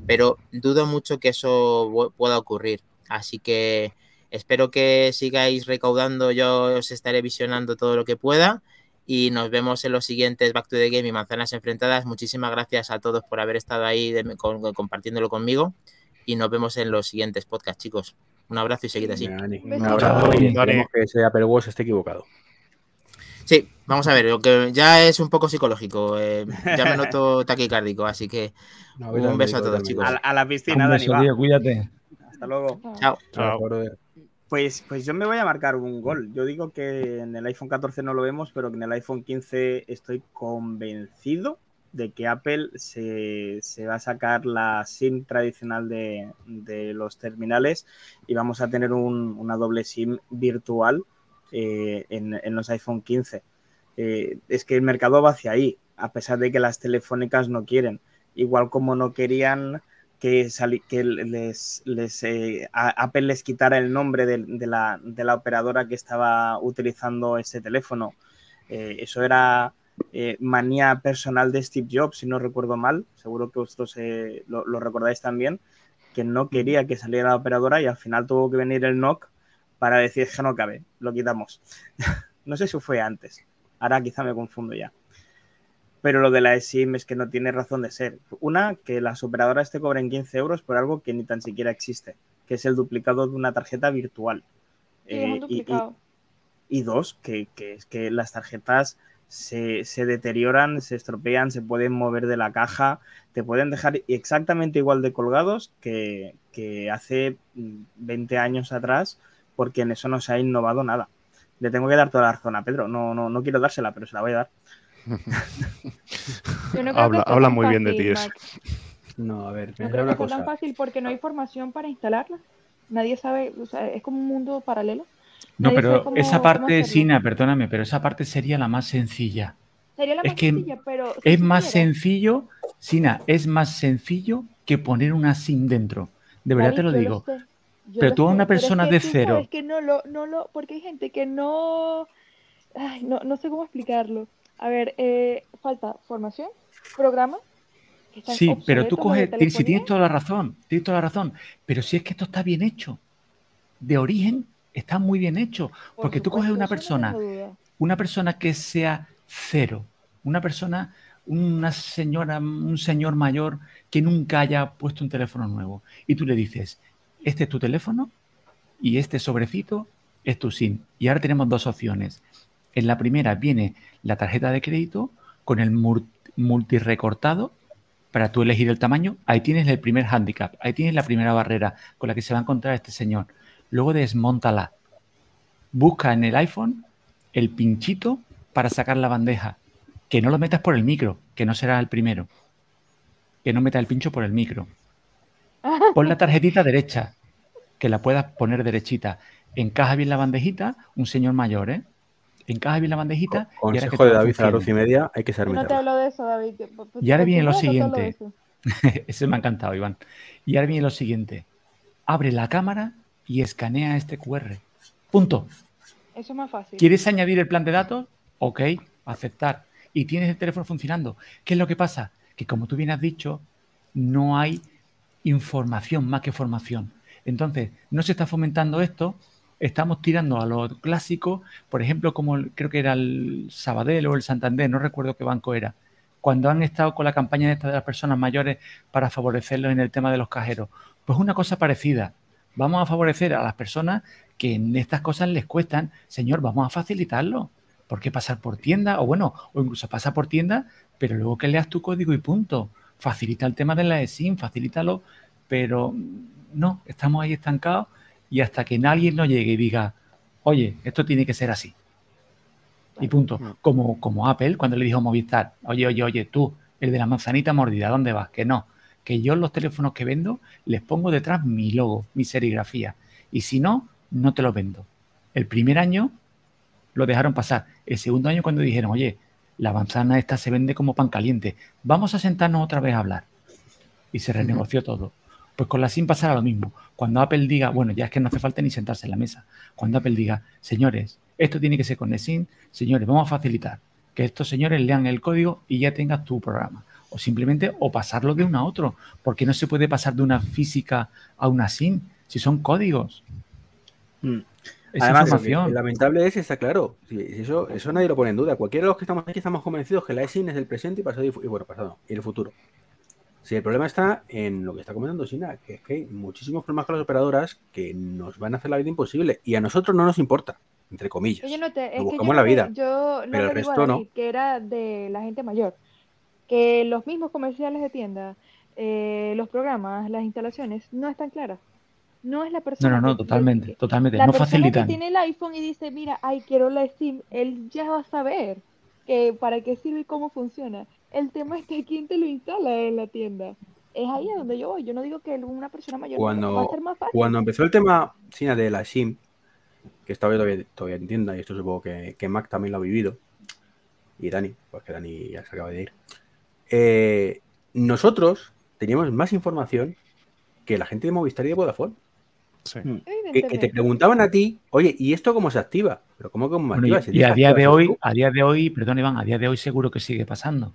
C: Pero dudo mucho que eso pueda ocurrir. Así que espero que sigáis recaudando, yo os estaré visionando todo lo que pueda y nos vemos en los siguientes Back to the Game y Manzanas Enfrentadas. Muchísimas gracias a todos por haber estado ahí compartiéndolo conmigo y nos vemos en los siguientes podcasts, chicos. Un abrazo y seguid así.
A: Un abrazo y esperemos que ese Apple Watch esté equivocado.
C: Sí, vamos a ver, lo que ya es un poco psicológico. Eh, ya me noto taquicárdico, así que un beso a todos, chicos.
D: A, la piscina,
F: un beso, tío, cuídate.
D: Hasta luego.
C: Chao.
A: Chao.
D: Pues, pues yo me voy a marcar un gol. Yo digo que en el iPhone 14 no lo vemos, pero que en el iPhone 15 estoy convencido de que Apple se, va a sacar la SIM tradicional de, los terminales y vamos a tener una doble SIM virtual eh, en, los iPhone 15. Eh, es que el mercado va hacia ahí, a pesar de que las telefónicas no quieren. Igual como no querían que, que les, eh, Apple les quitara el nombre de, la, de, la, operadora que estaba utilizando ese teléfono. eso era eh, manía personal de Steve Jobs, si no recuerdo mal, seguro que vosotros eh, lo, recordáis también, que no quería que saliera la operadora y al final tuvo que venir el NOC para decir que no cabe, lo quitamos. no sé si fue antes, ahora quizá me confundo ya. Pero lo de la eSIM es que no tiene razón de ser. Una, que las operadoras te cobren 15 euros por algo que ni tan siquiera existe, que es el duplicado de una tarjeta virtual.
B: Eh,
D: y, dos, que, que, es que las tarjetas se, deterioran, se estropean, se pueden mover de la caja, te pueden dejar exactamente igual de colgados que, hace 20 años atrás, porque en eso no se ha innovado nada. Le tengo que dar toda la razón a Pedro, no, no, no quiero dársela, pero se la voy a dar.
E: habla, muy bien de ti
A: No, a ver,
B: no creo que tan fácil porque no hay formación para instalarla. Nadie sabe, o sea, es como un mundo paralelo.
F: No, pero esa parte, Sina, perdóname, pero esa parte sería la más sencilla.
B: Sería la más sencilla, pero.
F: es más sencillo, Sina, es más sencillo que poner una SIM dentro. De verdad te lo digo. pero tú a una persona de cero.
B: Es que no lo, no lo, porque hay gente que no, ay, no, no sé cómo explicarlo. A ver, eh, falta formación, programa.
F: Sí, pero tú coges, si tienes toda la razón, tienes toda la razón, pero si es que esto está bien hecho, de origen está muy bien hecho. porque tú coges una persona, una persona que sea cero, una persona, una señora, un señor mayor que nunca haya puesto un teléfono nuevo. Y tú le dices, este es tu teléfono y este sobrecito es tu SIM. Y ahora tenemos dos opciones. En la primera viene la tarjeta de crédito con el multirecortado para tú elegir el tamaño. Ahí tienes el primer handicap, ahí tienes la primera barrera con la que se va a encontrar este señor luego desmontala. Busca en el iPhone el pinchito para sacar la bandeja. Que no lo metas por el micro, que no será el primero. Que no metas el pincho por el micro. Pon la tarjetita derecha, que la puedas poner derechita. Encaja bien la bandejita, un señor mayor, ¿eh? Encaja bien la bandejita.
A: Consejo de David a las y media, hay que ser
B: No te hablo de eso, David.
F: Y ahora viene lo siguiente. Ese me ha encantado, Iván. Y ahora viene lo siguiente. Abre la cámara y escanea este QR. Punto.
B: Eso es más fácil.
F: ¿Quieres añadir el plan de datos? Ok, aceptar. Y tienes el teléfono funcionando. ¿Qué es lo que pasa? Que como tú bien has dicho, no hay información más que formación. Entonces, no se está fomentando esto, estamos tirando a lo clásico, por ejemplo, como creo que era el Sabadell o el Santander, no recuerdo qué banco era, cuando han estado con la campaña de, de las personas mayores para favorecerlos en el tema de los cajeros. Pues una cosa parecida vamos a favorecer a las personas que en estas cosas les cuestan, señor, vamos a facilitarlo. ¿Por qué pasar por tienda? O bueno, o incluso pasa por tienda, pero luego que leas tu código y punto. Facilita el tema de la eSIM, facilítalo, pero no, estamos ahí estancados y hasta que nadie nos llegue y diga, oye, esto tiene que ser así. Y punto. Como, como Apple, cuando le dijo a Movistar, oye, oye, oye, tú, el de la manzanita mordida, ¿dónde vas? Que no que yo los teléfonos que vendo les pongo detrás mi logo, mi serigrafía. Y si no, no te los vendo. El primer año lo dejaron pasar. El segundo año cuando dijeron, oye, la manzana esta se vende como pan caliente, vamos a sentarnos otra vez a hablar. Y se renegoció todo. Pues con la SIM pasará lo mismo. Cuando Apple diga, bueno, ya es que no hace falta ni sentarse en la mesa. Cuando Apple diga, señores, esto tiene que ser con SIM, señores, vamos a facilitar que estos señores lean el código y ya tengas tu programa. O simplemente, o pasarlo de uno a otro. Porque no se puede pasar de una física a una SIM si son códigos.
D: Mm.
F: Es
A: Además,
F: información.
A: lo lamentable es, está claro, si- si eso, eso nadie lo pone en duda. Cualquiera de los que estamos aquí estamos convencidos que la eSIM es el presente y pasado y, bueno, pasado y el futuro. Si el problema está en lo que está comentando Sina, que es que hay muchísimos problemas con las operadoras que nos van a hacer la vida imposible y a nosotros no nos importa, entre comillas.
B: Yo no te, es que yo
A: buscamos
B: no
A: la vida,
B: yo no
A: pero el resto no.
B: Que era de la gente mayor. Que los mismos comerciales de tienda, eh, los programas, las instalaciones, no están claras. No es la
F: No,
B: persona.
F: no, no,
B: que-
F: totalmente,
B: que-
F: totalmente.
B: La
F: No
B: persona
F: facilitan.
B: que tiene el iPhone y dice, mira, ay, quiero la SIM, él ya va a saber que para qué sirve y cómo funciona. El tema es que quién te lo instala en la tienda. Es ahí a donde yo voy. Yo no digo que una persona mayor no, va a
A: Cuando,
B: ser más fácil.
A: cuando empezó el tema Sina de la SIM, que estaba todavía, todavía en tienda, y esto supongo que, que Mac también lo ha vivido, y Dani, pues que Dani ya se acaba de ir, eh, nosotros teníamos más información que la gente de Movistar y de Vodafone.
E: Sí.
A: Que, que te preguntaban a ti, oye, ¿y esto cómo se activa? Pero ¿cómo cómo
F: Bueno,
A: activa?
F: y, a día de hoy,
A: tú.
F: a día de hoy, perdón Iván, a día de hoy seguro que sigue pasando.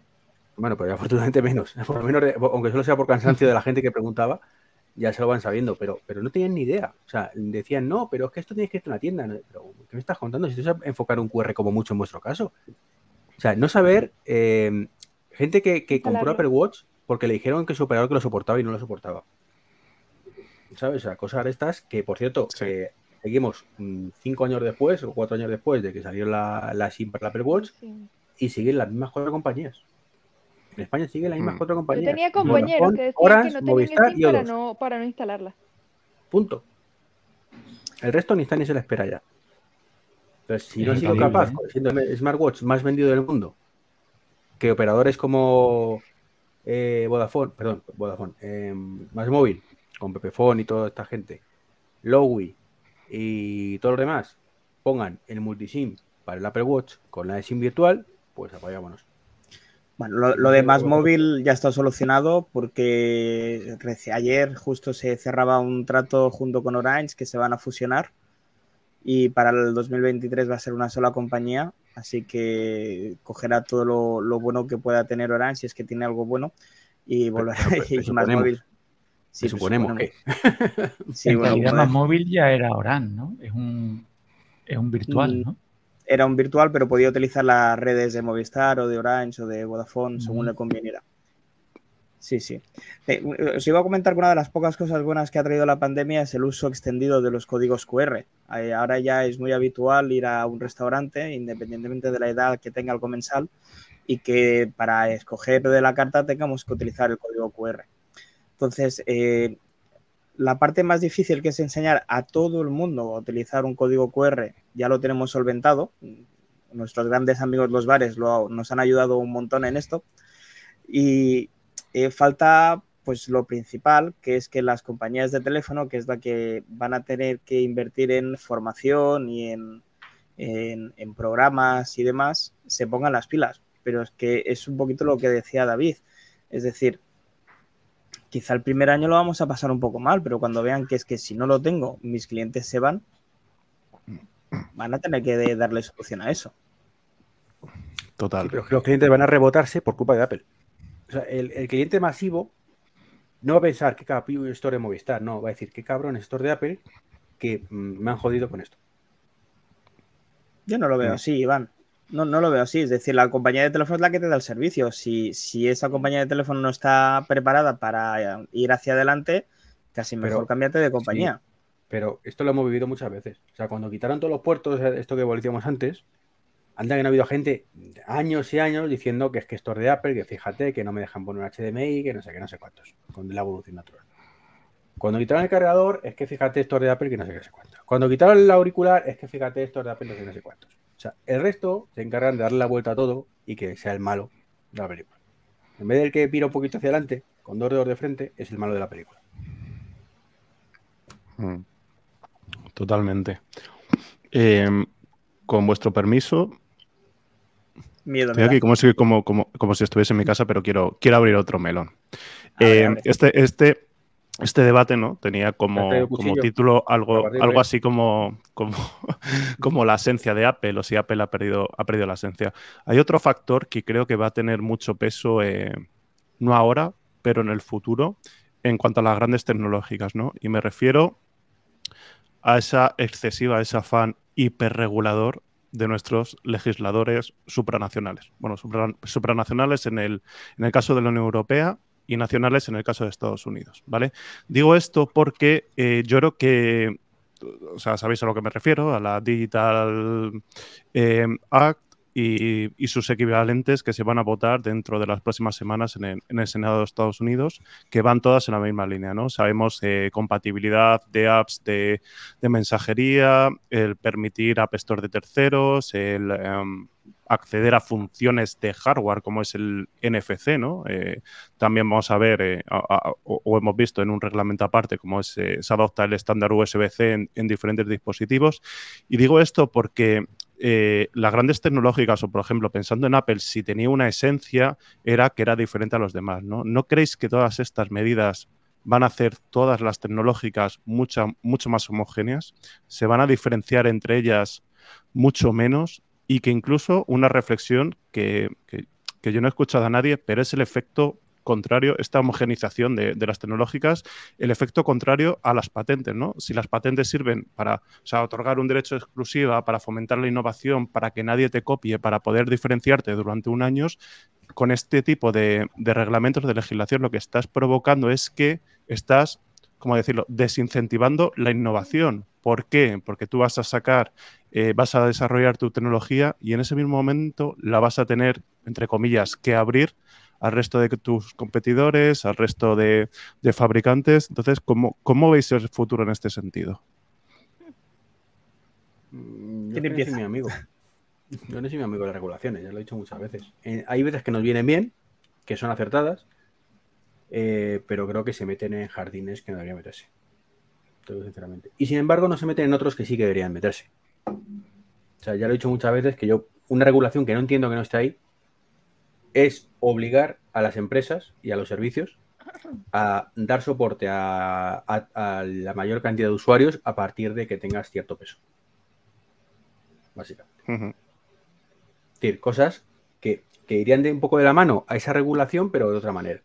A: Bueno, pero afortunadamente menos. Por lo menos, aunque solo sea por cansancio de la gente que preguntaba, ya se lo van sabiendo, pero, pero no tenían ni idea. O sea, decían, no, pero es que esto tienes que ir a una tienda. No, Pero, ¿qué me estás contando? Si tú sabes enfocar un QR como mucho en vuestro caso. O sea, no saber, eh, gente que, que compró. Apple Watch porque le dijeron que su operador que lo soportaba y no lo soportaba. ¿Sabes? O sea, cosas de estas que, por cierto,
E: Sí.
A: eh, seguimos mm, cinco años después o cuatro años después de que salió la, la SIM para el Apple Watch
B: Sí.
A: y siguen las mismas cuatro compañías. En España siguen las mismas
E: Mm.
A: cuatro
B: Yo
A: compañías.
B: tenía compañeros que decían que no tenían SIM para
A: O2.
B: no, para no instalarla.
A: Punto. El resto ni está ni se la espera ya. Entonces, si
F: Es
A: no he sido capaz,
F: ¿eh?
A: siendo el smartwatch más vendido del mundo, que operadores como eh, Vodafone, perdón, Vodafone, eh, más móvil, con Pepefone y toda esta gente, Lowy y todo lo demás, pongan el multisim para el Apple Watch con la de SIM virtual, pues apoyámonos.
D: Bueno, lo, lo de más móvil ya está solucionado porque ayer justo se cerraba un trato junto con Orange que se van a fusionar y para el 2023 va a ser una sola compañía, así que cogerá todo lo, lo bueno que pueda tener Orange si es que tiene algo bueno y volverá
A: pero
D: y más móvil.
A: Sí, suponemos que.
D: Sí,
F: en
D: bueno,
F: realidad,
D: joder.
F: más móvil ya era Oran, ¿no? Es un, es un virtual,
D: Mm,
F: ¿no?
D: era un virtual, pero podía utilizar las redes de Movistar o de Orange o de Vodafone según le conveniera. Sí, sí. Eh, Os iba a comentar que una de las pocas cosas buenas que ha traído la pandemia es el uso extendido de los códigos QR. Eh, Ahora ya es muy habitual ir a un restaurante, independientemente de la edad que tenga el comensal, y que para escoger de la carta tengamos que utilizar el código QR. Entonces, eh, la parte más difícil que es enseñar a todo el mundo a utilizar un código QR ya lo tenemos solventado. Nuestros grandes amigos los bares nos han ayudado un montón en esto. Y eh, falta pues lo principal, que es que las compañías de teléfono, que es la que van a tener que invertir en formación y en, en- en programas y demás, se pongan las pilas. Pero es que es un poquito lo que decía David. Es decir, quizá el primer año lo vamos a pasar un poco mal, pero cuando vean que es que si no lo tengo, mis clientes se van, van a tener que darle solución a eso.
E: Total.
A: Sí, pero es que los clientes van a rebotarse por culpa de Apple. O sea, el, el cliente masivo no va a pensar que cabrón store de Movistar, no, va a decir que cabrón store de Apple que mm, me han jodido con esto.
D: Yo no lo veo
A: Mm.
D: así, Iván. No, no lo veo así. Es decir, la compañía de teléfono es la que te da el servicio. Si, si esa compañía de teléfono no está preparada para eh, ir hacia adelante, casi mejor
A: Pero-
D: cámbiate de compañía.
A: Pero esto lo hemos vivido muchas veces. O sea, cuando quitaron todos los puertos, eh, esto que decíamos antes, anda que no ha habido gente años y años diciendo que es que esto es de Apple, que fíjate, que no me dejan poner HDMI, que no sé qué, no sé cuántos, con la evolución natural. Cuando quitaron el cargador, es que fíjate, esto es de Apple, que no sé qué, no sé cuántos. Cuando quitaron el auricular, es que fíjate, esto es de Apple, qué, no sé cuántos. O sea, el resto se encargan de darle la vuelta a todo y que sea el malo de la película. En vez del que pira un poquito hacia adelante, con dos dedos de frente, es el malo de la película.
E: Mm. Totalmente. Eh, con vuestro permiso,
D: Miedo.
E: estoy aquí como si, como, como, como si estuviese en mi casa, pero quiero, quiero abrir otro melón. Eh. Este, este este debate, ¿no? Tenía como,
A: traído
E: como título algo, algo así como, como, como la esencia de Apple, o si Apple ha perdido, ha perdido la esencia. Hay otro factor que creo que va a tener mucho peso, eh, no ahora, pero en el futuro, en cuanto a las grandes tecnológicas, ¿no? Y me refiero a esa excesiva, a ese afán hiperregulador de nuestros legisladores supranacionales. Bueno, supra- supranacionales en el, en el caso de la Unión Europea y nacionales en el caso de Estados Unidos, ¿vale? Digo esto porque eh, yo creo que, o sea, sabéis a lo que me refiero, a la Digital eh, Act y, sus equivalentes que se van a votar dentro de las próximas semanas en el, en el Senado de Estados Unidos, que van todas en la misma línea, ¿no? Sabemos compatibilidad de apps de, mensajería, el permitir App Store de terceros, el em, acceder a funciones de hardware como es el NFC, ¿no? Eh, también vamos a ver, eh, o, hemos visto en un reglamento aparte, cómo eh, se adopta el estándar USB-C en diferentes dispositivos. Y digo esto porque eh, las grandes tecnológicas, o por ejemplo, pensando en Apple, si tenía una esencia, era que era diferente a los demás, ¿no? ¿No creéis que todas estas medidas van a hacer todas las tecnológicas mucho más homogéneas? ¿Se van a diferenciar entre ellas mucho menos? Y que incluso una reflexión que- que yo no he escuchado a nadie, pero es el efecto contrario, esta homogenización de, las tecnológicas, el efecto contrario a las patentes, ¿no? Si las patentes sirven para otorgar un derecho exclusivo, para fomentar la innovación, para que nadie te copie, para poder diferenciarte durante un año, con este tipo de, reglamentos de legislación lo que estás provocando es que estás, ¿cómo decirlo?, desincentivando la innovación. ¿Por qué? Porque tú vas a sacar, eh, vas a desarrollar tu tecnología y en ese mismo momento la vas a tener, entre comillas, que abrir al resto de tus competidores, al resto de, de fabricantes. Entonces, ¿cómo, ¿cómo veis el futuro en este sentido?
A: Mm, Yo
D: ¿Quién empieza?
A: mi amigo. Yo no soy mi amigo de las regulaciones, ya lo he dicho muchas veces. Eh, hay veces que nos vienen bien, que son acertadas, eh, pero creo que se meten en jardines que no deberían meterse. Te lo digo sinceramente. Y sin embargo, no se meten en otros que sí que deberían meterse. O sea, ya lo he dicho muchas veces que yo, una regulación que no entiendo que no esté ahí, es obligar a las empresas y a los servicios a dar soporte a, a- a la mayor cantidad de usuarios a partir de que tengas cierto peso. Básicamente. Es decir, cosas que, que irían de un poco de la mano a esa regulación, pero de otra manera.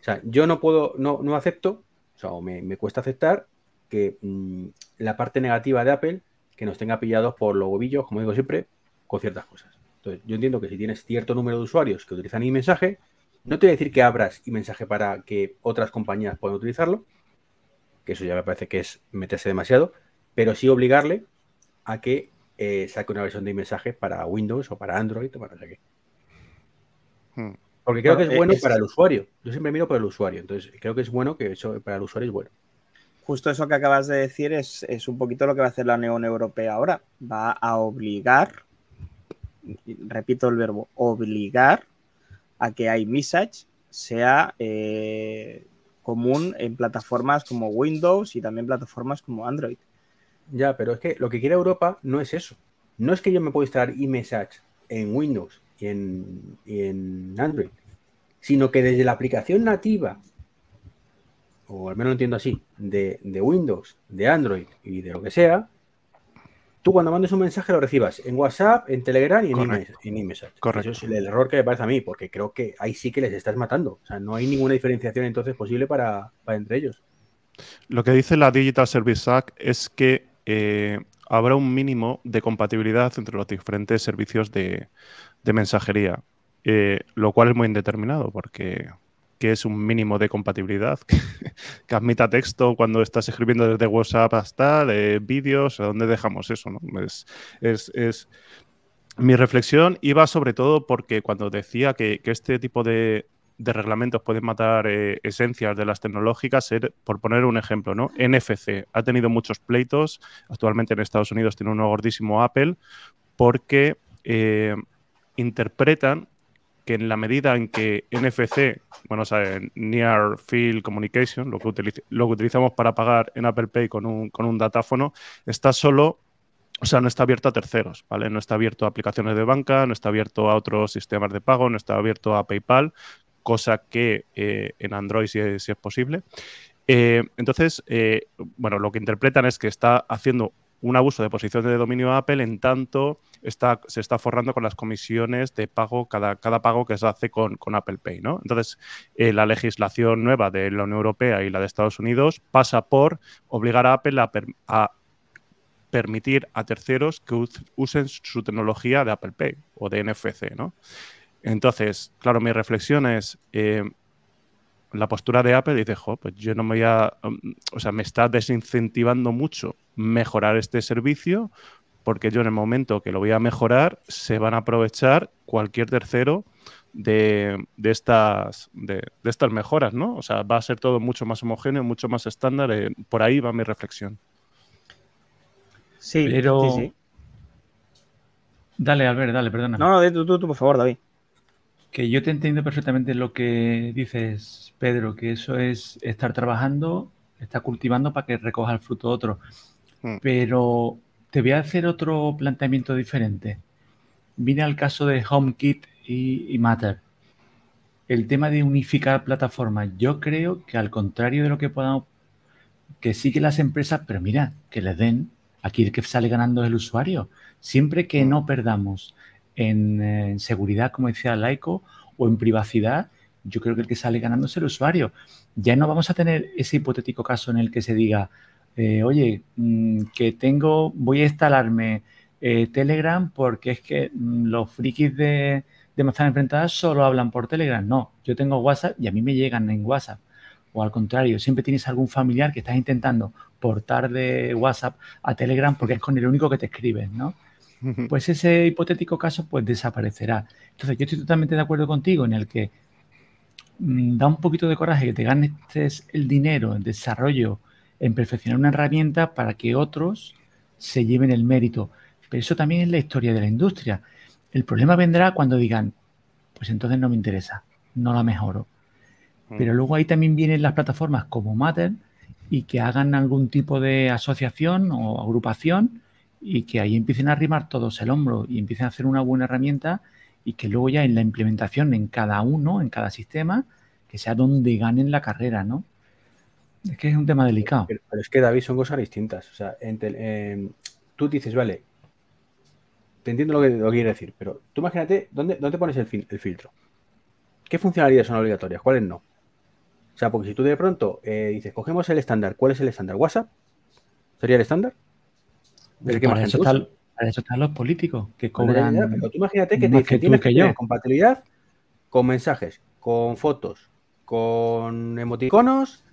A: O sea, yo no puedo, no, no acepto, o sea, o me, me cuesta aceptar que mm, la parte negativa de Apple que nos tenga pillados por los bobillos, como digo siempre, con ciertas cosas. Entonces, yo entiendo que si tienes cierto número de usuarios que utilizan mensaje, no te voy a decir que abras mensaje para que otras compañías puedan utilizarlo, que eso ya me parece que es meterse demasiado, pero sí obligarle a que eh, saque una versión de mensaje para Windows o para Android o para no sé qué.
E: Hmm.
A: Porque creo
D: Bueno,
A: que es bueno
D: es-
A: para el usuario. Yo siempre miro por el usuario. Entonces, creo que es bueno que eso para el usuario es bueno.
D: Justo eso que acabas de decir es, es un poquito lo que va a hacer la Unión Europea ahora. Va a obligar, repito el verbo, obligar a que iMessage sea eh, común en plataformas como Windows y también plataformas como Android.
A: Ya, pero es que lo que quiere Europa no es eso. No es que yo me pueda instalar eMessage en Windows y en, y en Android, sino que desde la aplicación nativa, o al menos lo entiendo así, de, de Windows, de Android y de lo que sea, tú cuando mandes un mensaje lo recibas en WhatsApp, en Telegram y en,
E: Correcto.
A: iMes- en eMessage.
E: Correcto.
A: Eso es el error que me parece a mí, porque creo que ahí sí que les estás matando. O sea, no hay ninguna diferenciación entonces posible para, para entre ellos.
E: Lo que dice la Digital Service Act es que eh, habrá un mínimo de compatibilidad entre los diferentes servicios de, de mensajería, eh, lo cual es muy indeterminado porque ¿qué es un mínimo de compatibilidad? que admita texto cuando estás escribiendo desde WhatsApp hasta de vídeos, ¿a dónde dejamos eso? no? Es, es- es- Mi reflexión iba sobre todo porque cuando decía que, que este tipo de, de reglamentos pueden matar eh, esencias de las tecnológicas, por poner un ejemplo, ¿no? NFC ha tenido muchos pleitos, actualmente en Estados Unidos tiene uno gordísimo Apple, porque eh, interpretan que en la medida en que NFC, bueno, o sea, en Near Field Communication, lo que, utilizamos para pagar en Apple Pay con un, con un datáfono, está solo, o sea, no está abierto a terceros, ¿vale? No está abierto a aplicaciones de banca, no está abierto a otros sistemas de pago, no está abierto a PayPal, cosa que eh, en Android sí es, posible. Eh, entonces, eh, bueno, lo que interpretan es que está haciendo un abuso de posición de dominio Apple en tanto se está forrando con las comisiones de pago, cada, cada pago que se hace con, con Apple Pay, ¿no? Entonces, eh, la legislación nueva de la Unión Europea y la de Estados Unidos pasa por obligar a Apple a, per- a permitir a terceros que us- usen su tecnología de Apple Pay o de NFC, ¿no? Entonces, claro, mi reflexión es, eh, la postura de Apple dice, jo, pues yo no me voy a, um, o sea, me está desincentivando mucho mejorar este servicio porque yo en el momento que lo voy a mejorar se van a aprovechar cualquier tercero de, de estas, de, de estas mejoras, ¿no? O sea, va a ser todo mucho más homogéneo, mucho más estándar. eh, por ahí va mi reflexión.
D: Sí,
F: Pero-
D: sí, sí.
F: Dale, Albert, dale, perdona.
D: No, no, tú, tú, tú, por favor, David.
F: Que yo te entiendo perfectamente lo que dices, Pedro, que eso es estar trabajando, estar cultivando para que recoja el fruto otro.
E: Mm.
F: Pero te voy a hacer otro planteamiento diferente. Vine al caso de HomeKit y, y Matter. El tema de unificar plataformas. Yo creo que al contrario de lo que podamos, que sí que las empresas, pero mira, que les den, aquí el que sale ganando es el usuario. Siempre que no perdamos en, en seguridad, como decía Laico, o en privacidad, yo creo que el que sale ganando es el usuario. Ya no vamos a tener ese hipotético caso en el que se diga, eh, oye, mm, que tengo, voy a instalarme eh, Telegram porque es que mm, los frikis de, de manzana enfrentadas solo hablan por Telegram. No, yo tengo WhatsApp y a mí me llegan en WhatsApp. O al contrario, siempre tienes algún familiar que estás intentando portar de WhatsApp a Telegram porque es con el único que te escribes, ¿no? pues ese hipotético caso pues desaparecerá. Entonces yo estoy totalmente de acuerdo contigo en el que mm, da un poquito de coraje que te ganes el dinero en desarrollo, en perfeccionar una herramienta para que otros se lleven el mérito. Pero eso también es la historia de la industria. El problema vendrá cuando digan, pues entonces no me interesa, no la mejoro. Pero luego ahí también vienen las plataformas como Matter y que hagan algún tipo de asociación o agrupación y que ahí empiecen a arrimar todos el hombro y empiecen a hacer una buena herramienta y que luego ya en la implementación en cada uno, en cada sistema, que sea donde ganen la carrera, ¿no? Es que es un tema delicado.
A: Pero, pero es que, David, son cosas distintas. O sea, tú dices, vale, te entiendo lo que, lo que quiere decir, pero tú imagínate, ¿dónde, dónde pones el, fil- el filtro? ¿Qué funcionalidades son obligatorias? ¿Cuáles no? O sea, porque si tú de pronto eh, dices, cogemos el estándar, ¿cuál es el estándar? ¿WhatsApp? ¿Sería el estándar? ¿El que más
F: Para
A: gente
F: eso, están, para eso están los políticos que cobran.
A: pero tú imagínate que te
F: más que
A: tienes que
F: que yo.
A: tener compatibilidad con mensajes, con fotos, con emoticonos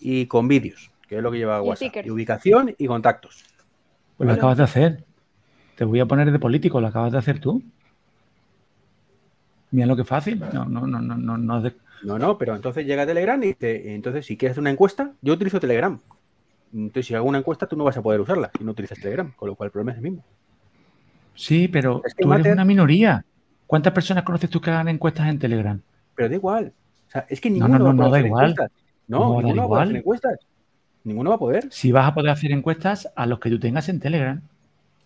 A: y con vídeos, que es lo que lleva
B: Y
A: WhatsApp.
B: stickers.
A: Y ubicación y contactos.
F: Pues lo acabas de hacer. Te voy a poner de político, lo acabas de hacer tú. Mira lo que fácil. No, no, no, no, no, no de-
A: No, no, pero entonces llega Telegram y te- entonces si quieres hacer una encuesta, yo utilizo Telegram. Entonces si hago una encuesta tú no vas a poder usarla si no utilizas Telegram, con lo cual el problema es el mismo.
F: Sí, pero
A: Es que
F: tú eres una minoría. ¿Cuántas personas conoces tú que hagan encuestas en Telegram?
A: Pero da igual. O sea, es que
F: No,
A: ninguno
F: no, no,
A: poder
F: no da igual.
A: encuestas. No,
F: ¿Cómo va a dar
A: ninguno va a poder hacer encuestas. Ninguno va a poder.
F: Si vas a poder hacer encuestas a los que tú tengas en Telegram.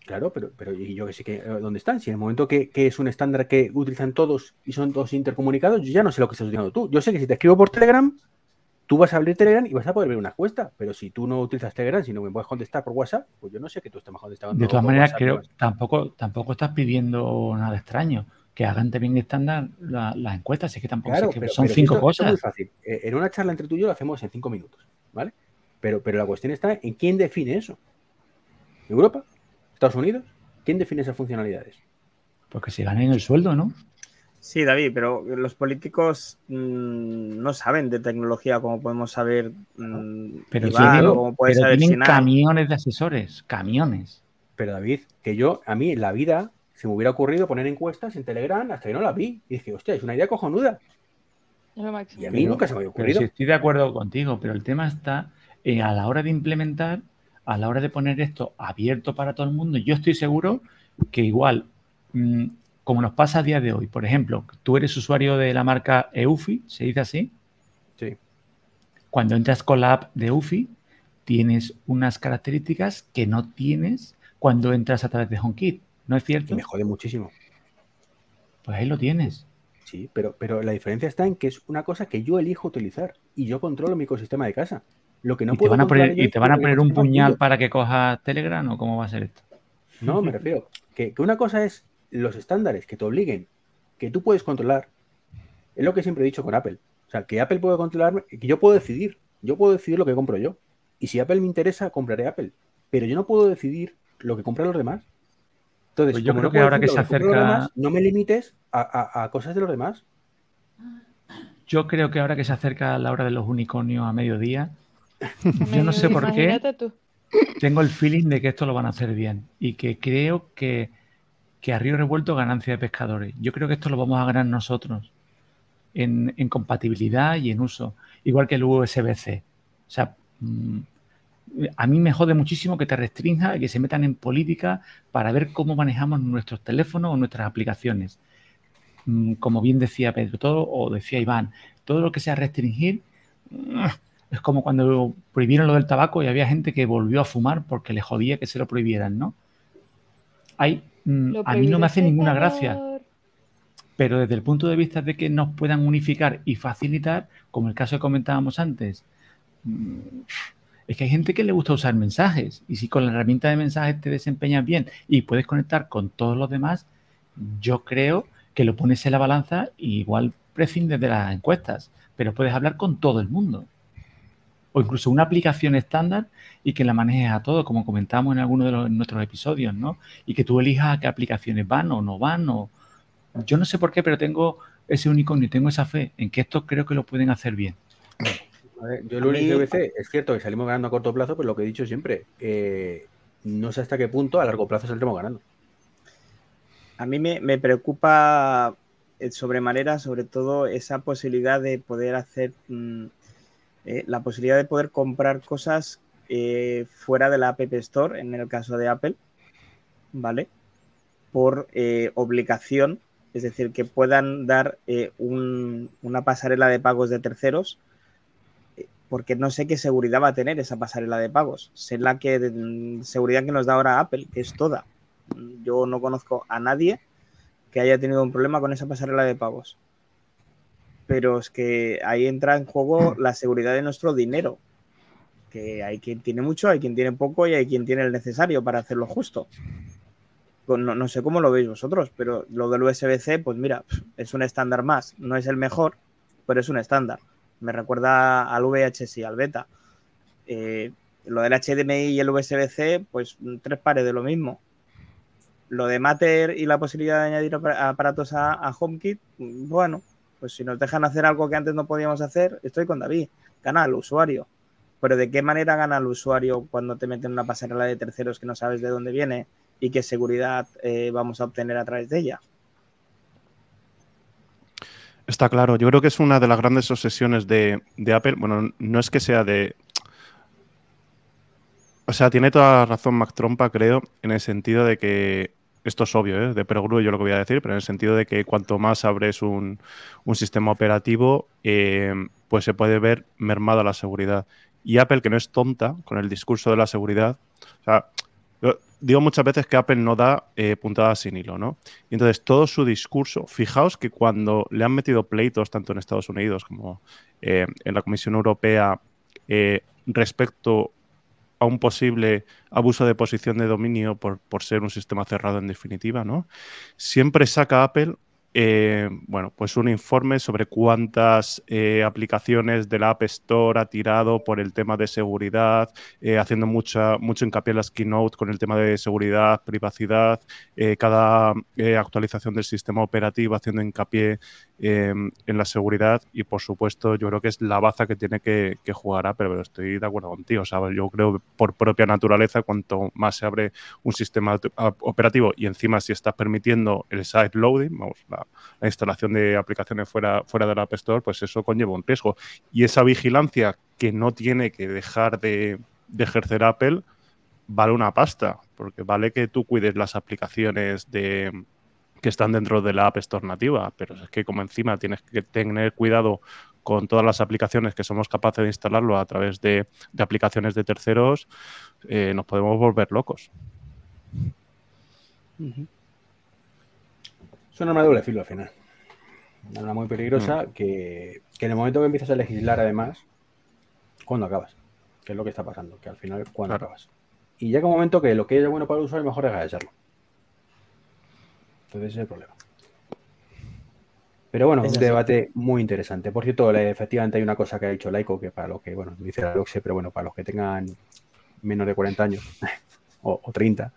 A: Claro, pero, pero y yo que sé que eh, dónde están. Si en el momento que, que es un estándar que utilizan todos y son todos intercomunicados, yo ya no sé lo que estás utilizando tú. Yo sé que si te escribo por Telegram, tú vas a abrir Telegram y vas a poder ver una encuesta. Pero si tú no utilizas Telegram, sino me puedes contestar por WhatsApp, pues yo no sé que tú estés más contestando.
F: De todas maneras,
A: WhatsApp
F: creo tampoco, tampoco estás pidiendo nada extraño. Que hagan también estándar la- las encuestas. Es que tampoco
A: Claro,
F: es que
A: pero-
F: son
A: pero
F: cinco
A: esto- esto es muy
F: cosas.
A: fácil. Eh, En una charla entre tú y yo lo hacemos en cinco minutos, ¿vale? Pero, pero la cuestión está en quién define eso. ¿Europa? ¿Estados Unidos? ¿Quién define esas funcionalidades?
F: Porque se ganen el sueldo, ¿no?
D: Sí, David, pero los políticos mm, no saben de tecnología como podemos saber mm,
F: Pero
D: Iván,
F: tienen,
D: como puede
F: pero
D: saber
F: tienen camiones de asesores. Camiones.
A: Pero David, que yo, a mí en la vida se me hubiera ocurrido poner encuestas en Telegram hasta que no las vi. Y dije, hostia, es una idea cojonuda. Y a mí
F: Pero-
A: nunca se me había
F: Pero
A: ocurrido.
F: sí estoy de acuerdo contigo, pero el tema está en a la hora de implementar, a la hora de poner esto abierto para todo el mundo. Yo estoy seguro que igual, mm, como nos pasa a día de hoy, por ejemplo, tú eres usuario de la marca EUFI, se dice así.
A: Sí.
F: Cuando entras con la app de EUFI, tienes unas características que no tienes cuando entras a través de HomeKit. ¿No es
A: Y
F: cierto?
A: me jode muchísimo.
F: Pues ahí lo tienes.
A: Sí, pero, pero la diferencia está en que es una cosa que yo elijo utilizar y yo controlo mi ecosistema de casa. Lo que no
F: ¿Y te
A: puedo
F: van a poner, y te van a poner un puñal
A: tuyo.
F: para que cojas Telegram o cómo va a ser esto?
A: No, me refiero. Que, que una cosa es los estándares que te obliguen, que tú puedes controlar. Es lo que siempre he dicho con Apple. O sea, que Apple puede controlarme, que yo puedo decidir. Yo puedo decidir lo que compro yo. Y si Apple me interesa, compraré Apple. Pero yo no puedo decidir lo que compran los demás. Entonces,
F: Pues yo creo
A: no
F: que ahora que se acerca-
A: demás, no me limites a, a- a cosas de los demás.
F: Yo creo que ahora que se acerca la hora de los unicornios a mediodía, yo no sé por qué,
B: tú.
F: tengo el feeling de que esto lo van a hacer bien y que creo que, que a río revuelto ganancia de pescadores. Yo creo que esto lo vamos a ganar nosotros en, en compatibilidad y en uso, igual que el USB-C. O sea, mm, a mí me jode muchísimo que te restrinja y que se metan en política para ver cómo manejamos nuestros teléfonos o nuestras aplicaciones. Mm, Como bien decía Pedro, todo, o decía Iván, todo lo que sea restringir mm, es como cuando prohibieron lo del tabaco y había gente que volvió a fumar porque le jodía que se lo prohibieran, ¿no? Hay, mm, a mí no me hace ninguna gracia pero desde el punto de vista de que nos puedan unificar y facilitar, como el caso que comentábamos antes, es que hay gente que le gusta usar mensajes y si con la herramienta de mensajes te desempeñas bien y puedes conectar con todos los demás, yo creo que lo pones en la balanza y igual prescindes de las encuestas, pero puedes hablar con todo el mundo. O incluso una aplicación estándar y que la manejes a todo, como comentamos en alguno de los- nuestros episodios, ¿no? Y que tú elijas a qué aplicaciones van o no van o, yo no sé por qué, pero tengo ese unicornio y tengo esa fe en que esto creo que lo pueden hacer bien.
A: Ver, yo
D: A
A: el
D: mí-
A: USB-C es cierto que salimos ganando a corto plazo, pero lo que he dicho siempre, eh, no sé hasta qué punto a largo plazo saldremos ganando.
D: A mí me, me preocupa eh, sobremanera, sobre todo, esa posibilidad de poder hacer, mm, eh, la posibilidad de poder comprar cosas eh, fuera de la App Store, en el caso de Apple, ¿vale? Por eh, obligación, es decir, que puedan dar un- una pasarela de pagos de terceros, porque no sé qué seguridad va a tener esa pasarela de pagos. Sé la que, mm, seguridad que nos da ahora Apple, que es toda. Yo no conozco a nadie que haya tenido un problema con esa pasarela de pagos. Pero es que ahí entra en juego la seguridad de nuestro dinero. Que hay quien tiene mucho, hay quien tiene poco y hay quien tiene el necesario para hacerlo justo. No, no sé cómo lo veis vosotros, pero lo del USB-C, pues mira, es un estándar más. No es el mejor, pero es un estándar. Me recuerda al VHS y al beta. Eh, lo del HDMI y el USB-C, pues tres pares de lo mismo lo de Matter y la posibilidad de añadir apar- aparatos a, HomeKit, bueno, pues si nos dejan hacer algo que antes no podíamos hacer, estoy con David, gana el usuario. Pero ¿de qué manera gana el usuario cuando te meten una pasarela de terceros que no sabes de dónde viene y qué seguridad eh, vamos a obtener a través de ella?
E: Está claro, yo creo que es una de las grandes obsesiones de, de Apple. Bueno, no es que sea de. O sea, tiene toda la razón Mac Trompa, creo, en el sentido de que. Esto es obvio, ¿eh? de perogrullo yo lo que voy a decir, pero en el sentido de que cuanto más abres un, un sistema operativo, eh, pues se puede ver mermada la seguridad. Y Apple, que no es tonta con el discurso de la seguridad, o sea, digo muchas veces que Apple no da eh, puntadas sin hilo, ¿no? Y entonces todo su discurso, fijaos que cuando le han metido pleitos tanto en Estados Unidos como eh, en la Comisión Europea eh, respecto a un posible abuso de posición de dominio por, por ser un sistema cerrado en definitiva, ¿no? Siempre saca Apple eh, bueno, pues un informe sobre cuántas eh, aplicaciones de la App Store ha tirado por el tema de seguridad, eh, haciendo mucha, mucho hincapié en las keynote con el tema de seguridad, privacidad, eh, cada eh, actualización del sistema operativo haciendo hincapié eh, en la seguridad. Y por supuesto yo creo que es la baza que tiene que, que jugar Apple, pero estoy de acuerdo contigo, sea, yo creo que por propia naturaleza cuanto más se abre un sistema operativo y encima si estás permitiendo el side loading, vamos, la, la instalación de aplicaciones fuera, fuera de App Store, pues eso conlleva un riesgo. Y esa vigilancia que no tiene que dejar de, ejercer Apple vale una pasta, porque vale que tú cuides las aplicaciones de que están dentro de la App Store nativa, pero es que como encima tienes que tener cuidado con todas las aplicaciones que somos capaces de instalarlo a través de, aplicaciones de terceros, eh, nos podemos volver locos.
A: Uh. Es una arma de doble filo al final. Una arma muy peligrosa mm. que, que, en el momento que empiezas a legislar, además, ¿cuándo acabas? que es lo que está pasando, que al final cuando
E: Claro.
A: acabas. Y llega un momento que lo que es bueno para el usuario mejor de serlo. Entonces ese es el problema. Pero bueno,
D: Es
A: un
D: así.
A: debate muy interesante. Por cierto, efectivamente hay una cosa que ha dicho Laico, que para los que, bueno, dice la Loxe, pero bueno, para los que tengan menos de 40 años o, o 30,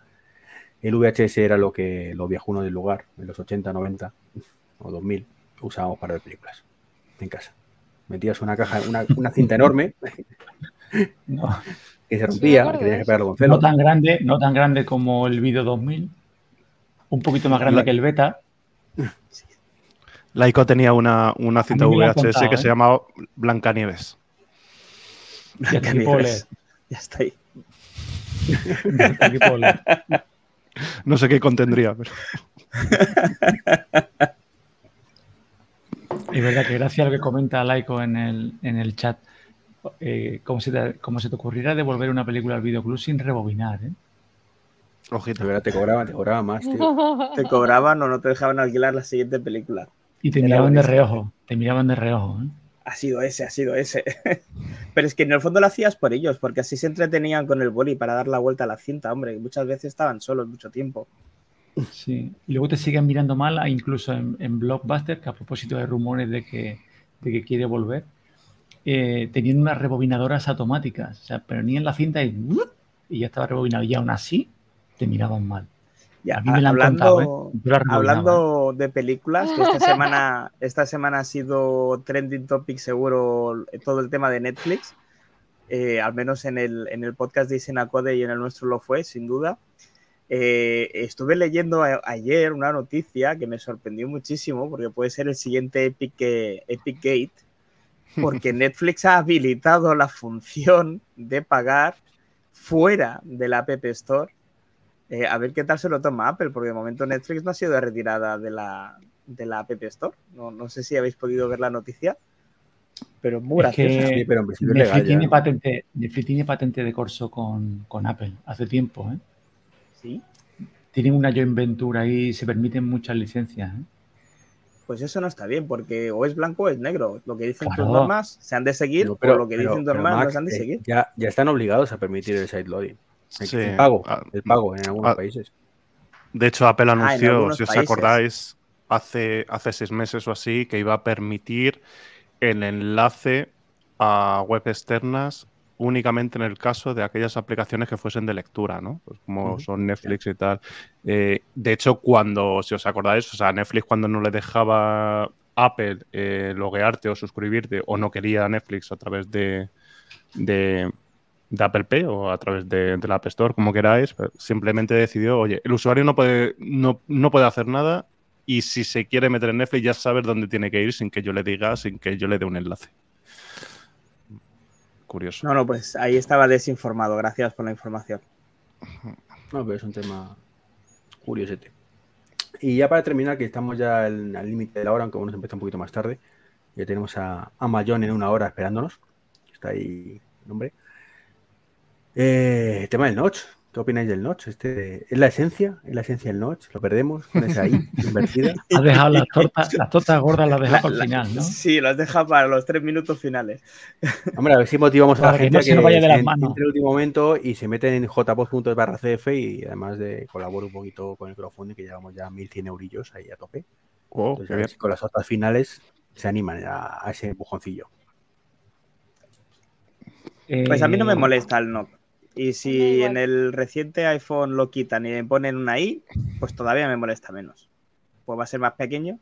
A: el VHS era lo que los viejunos del lugar, en los 80, 90 o 2000, usábamos para ver películas en casa. Metías una caja, una, una cinta enorme
F: No,
A: que se rompía,
B: acuerdo
A: que
B: de
A: tenías que
B: eso.
A: pegarlo con
F: no tan grande, no tan grande como el Video 2000. Un poquito más grande
A: La-
F: que el Beta.
E: Laico tenía una, una cinta VHS
F: contado,
E: que
F: ¿eh?
E: se llamaba Blancanieves.
F: Leer.
D: Ya está ahí.
F: Ya.
E: No sé qué contendría, pero
F: Es verdad que gracias a lo que comenta Laiko en el, en el chat, eh, como, se te, como se te ocurriera devolver una película al videoclub sin rebobinar, ¿eh?
E: ojito.
A: Verdad, te cobraban, te cobraban más, tío.
D: Te cobraban o no te dejaban alquilar la siguiente película.
F: Y te
D: Era
F: miraban de reojo, te miraban de reojo. ¿eh?
D: Ha sido ese, ha sido ese. Pero es que en el fondo lo hacías por ellos, porque así se entretenían con el boli para dar la vuelta a la cinta, hombre. y Muchas veces estaban solos mucho tiempo.
F: Sí. Y luego te siguen mirando mal, ah, incluso en, Blockbuster, que a propósito de rumores de que, de que quiere volver, eh, tenían unas rebobinadoras automáticas. O sea, pero ni en la cinta y ya estaba rebobinado. Y aún así te miraban mal.
D: Ya, hablando,
F: contado, ¿eh? Rebobinaba, ¿eh?
D: hablando de películas, que esta semana, esta semana ha sido trending topic seguro todo el tema de Netflix. eh, al menos en el, en el podcast de Isenacode y en el nuestro lo fue, sin duda. Eh, estuve leyendo a- ayer una noticia que me sorprendió muchísimo porque puede ser el siguiente Epic, Epic Gate, porque Netflix ha habilitado la función de pagar fuera de la App Store. Eh, a ver qué tal se lo toma Apple, porque de momento Netflix no ha sido retirada de la, de la App Store. No, no sé si habéis podido ver la noticia, pero muy
F: Es que-
D: graciosa.
A: Sí, pero en principio es
F: Netflix
A: legal
F: tiene,
A: ¿no?
F: patente, Netflix tiene patente de corso con, con Apple hace tiempo. ¿eh?
D: Sí,
F: Tienen una joint venture ahí, se permiten muchas licencias. ¿eh?
D: pues eso no está bien, porque o es blanco o es negro. Lo que dicen tus
F: Claro.
D: normas se han de seguir,
A: No,
D: o lo que
A: pero-
D: dicen tus
A: pero,
D: normas no se han de
A: eh,
D: seguir.
A: ya, ya están obligados a permitir el sideloading. El,
E: Sí.
A: el pago,
E: Ah,
A: el pago en algunos
E: ah,
A: países.
E: De hecho, Apple
D: en
E: anunció, si os
D: países.
E: acordáis, hace, hace seis meses o así, que iba a permitir el enlace a web externas únicamente en el caso de aquellas aplicaciones que fuesen de lectura, ¿no? Pues como son Netflix y tal. Eh, de hecho, cuando, si os acordáis, o sea, Netflix cuando no le dejaba Apple eh, loguearte o suscribirte o no quería Netflix a través de, de, de Apple Pay o a través de, de la App Store, como queráis, simplemente decidió, oye, el usuario no puede, no, no puede hacer nada y si se quiere meter en Netflix ya saber dónde tiene que ir sin que yo le diga, sin que yo le dé un enlace. Curioso.
D: No, no, pues ahí estaba desinformado. Gracias por la información.
A: No, pero es un tema curiosete. Y ya para terminar, que estamos ya al al límite de la hora, aunque bueno, se empieza un poquito más tarde. Ya tenemos a, a Mayón en una hora esperándonos. Está ahí el hombre. Eh, tema del notch. ¿Qué opináis del notch? Este, ¿Es la esencia? ¿Es la esencia del notch? ¿Lo perdemos con esa ahí invertida?
F: Has dejado las tortas, las tortas gordas las dejado
D: La-
F: para el final, ¿no?
D: Sí, lo has dejado para los tres minutos finales.
A: Hombre, a ver si motivamos a la
F: que
A: gente
F: no se nos vaya de las
A: en-
F: manos.
A: entre el último momento y se meten en jpost.barra cf y además de colaborar un poquito con el crowdfunding que llevamos ya 1.100 eurillos ahí a tope.
E: Oh,
A: Entonces, a ver si con las otras finales se animan a, a ese empujoncillo.
D: Pues a mí no me
F: Eh,
D: molesta el NOC. Y si en el reciente iPhone lo quitan y le ponen una i, pues todavía me molesta menos. Pues va a ser más pequeño.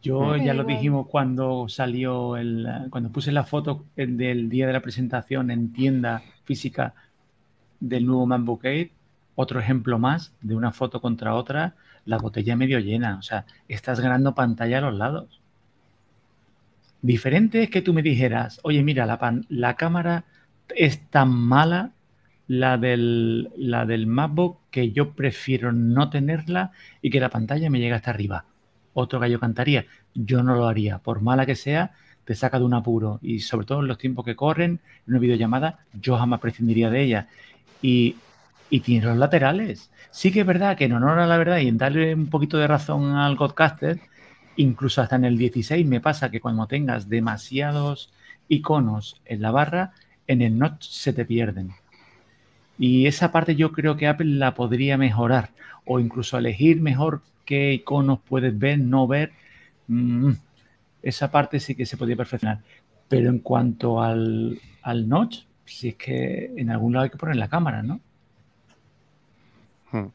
F: Yo ya lo
B: igual.
F: dijimos cuando salió el, cuando puse la foto el del día de la presentación en tienda física del nuevo MacBook Air. Otro ejemplo más de una foto contra otra, la botella medio llena. O sea, estás ganando pantalla a los lados. Diferente es que tú me dijeras, oye, mira, la, pan- la cámara es tan mala, la del, la del MacBook, que yo prefiero no tenerla y que la pantalla me llegue hasta arriba otro gallo cantaría. Yo no lo haría. Por mala que sea, te saca de un apuro. Y sobre todo en los tiempos que corren, en una videollamada, yo jamás prescindiría de ella. Y, y tiene los laterales. Sí que es verdad que en honor a la verdad y en darle un poquito de razón al Godcaster, Incluso hasta en el 16 me pasa que cuando tengas demasiados iconos en la barra, en el notch se te pierden. Y esa parte yo creo que Apple la podría mejorar o incluso elegir mejor qué iconos puedes ver, no ver. Mm, esa parte sí que se podría perfeccionar. Pero en cuanto al, al notch, si es que en algún lado hay que poner la cámara, ¿no?
E: Hmm.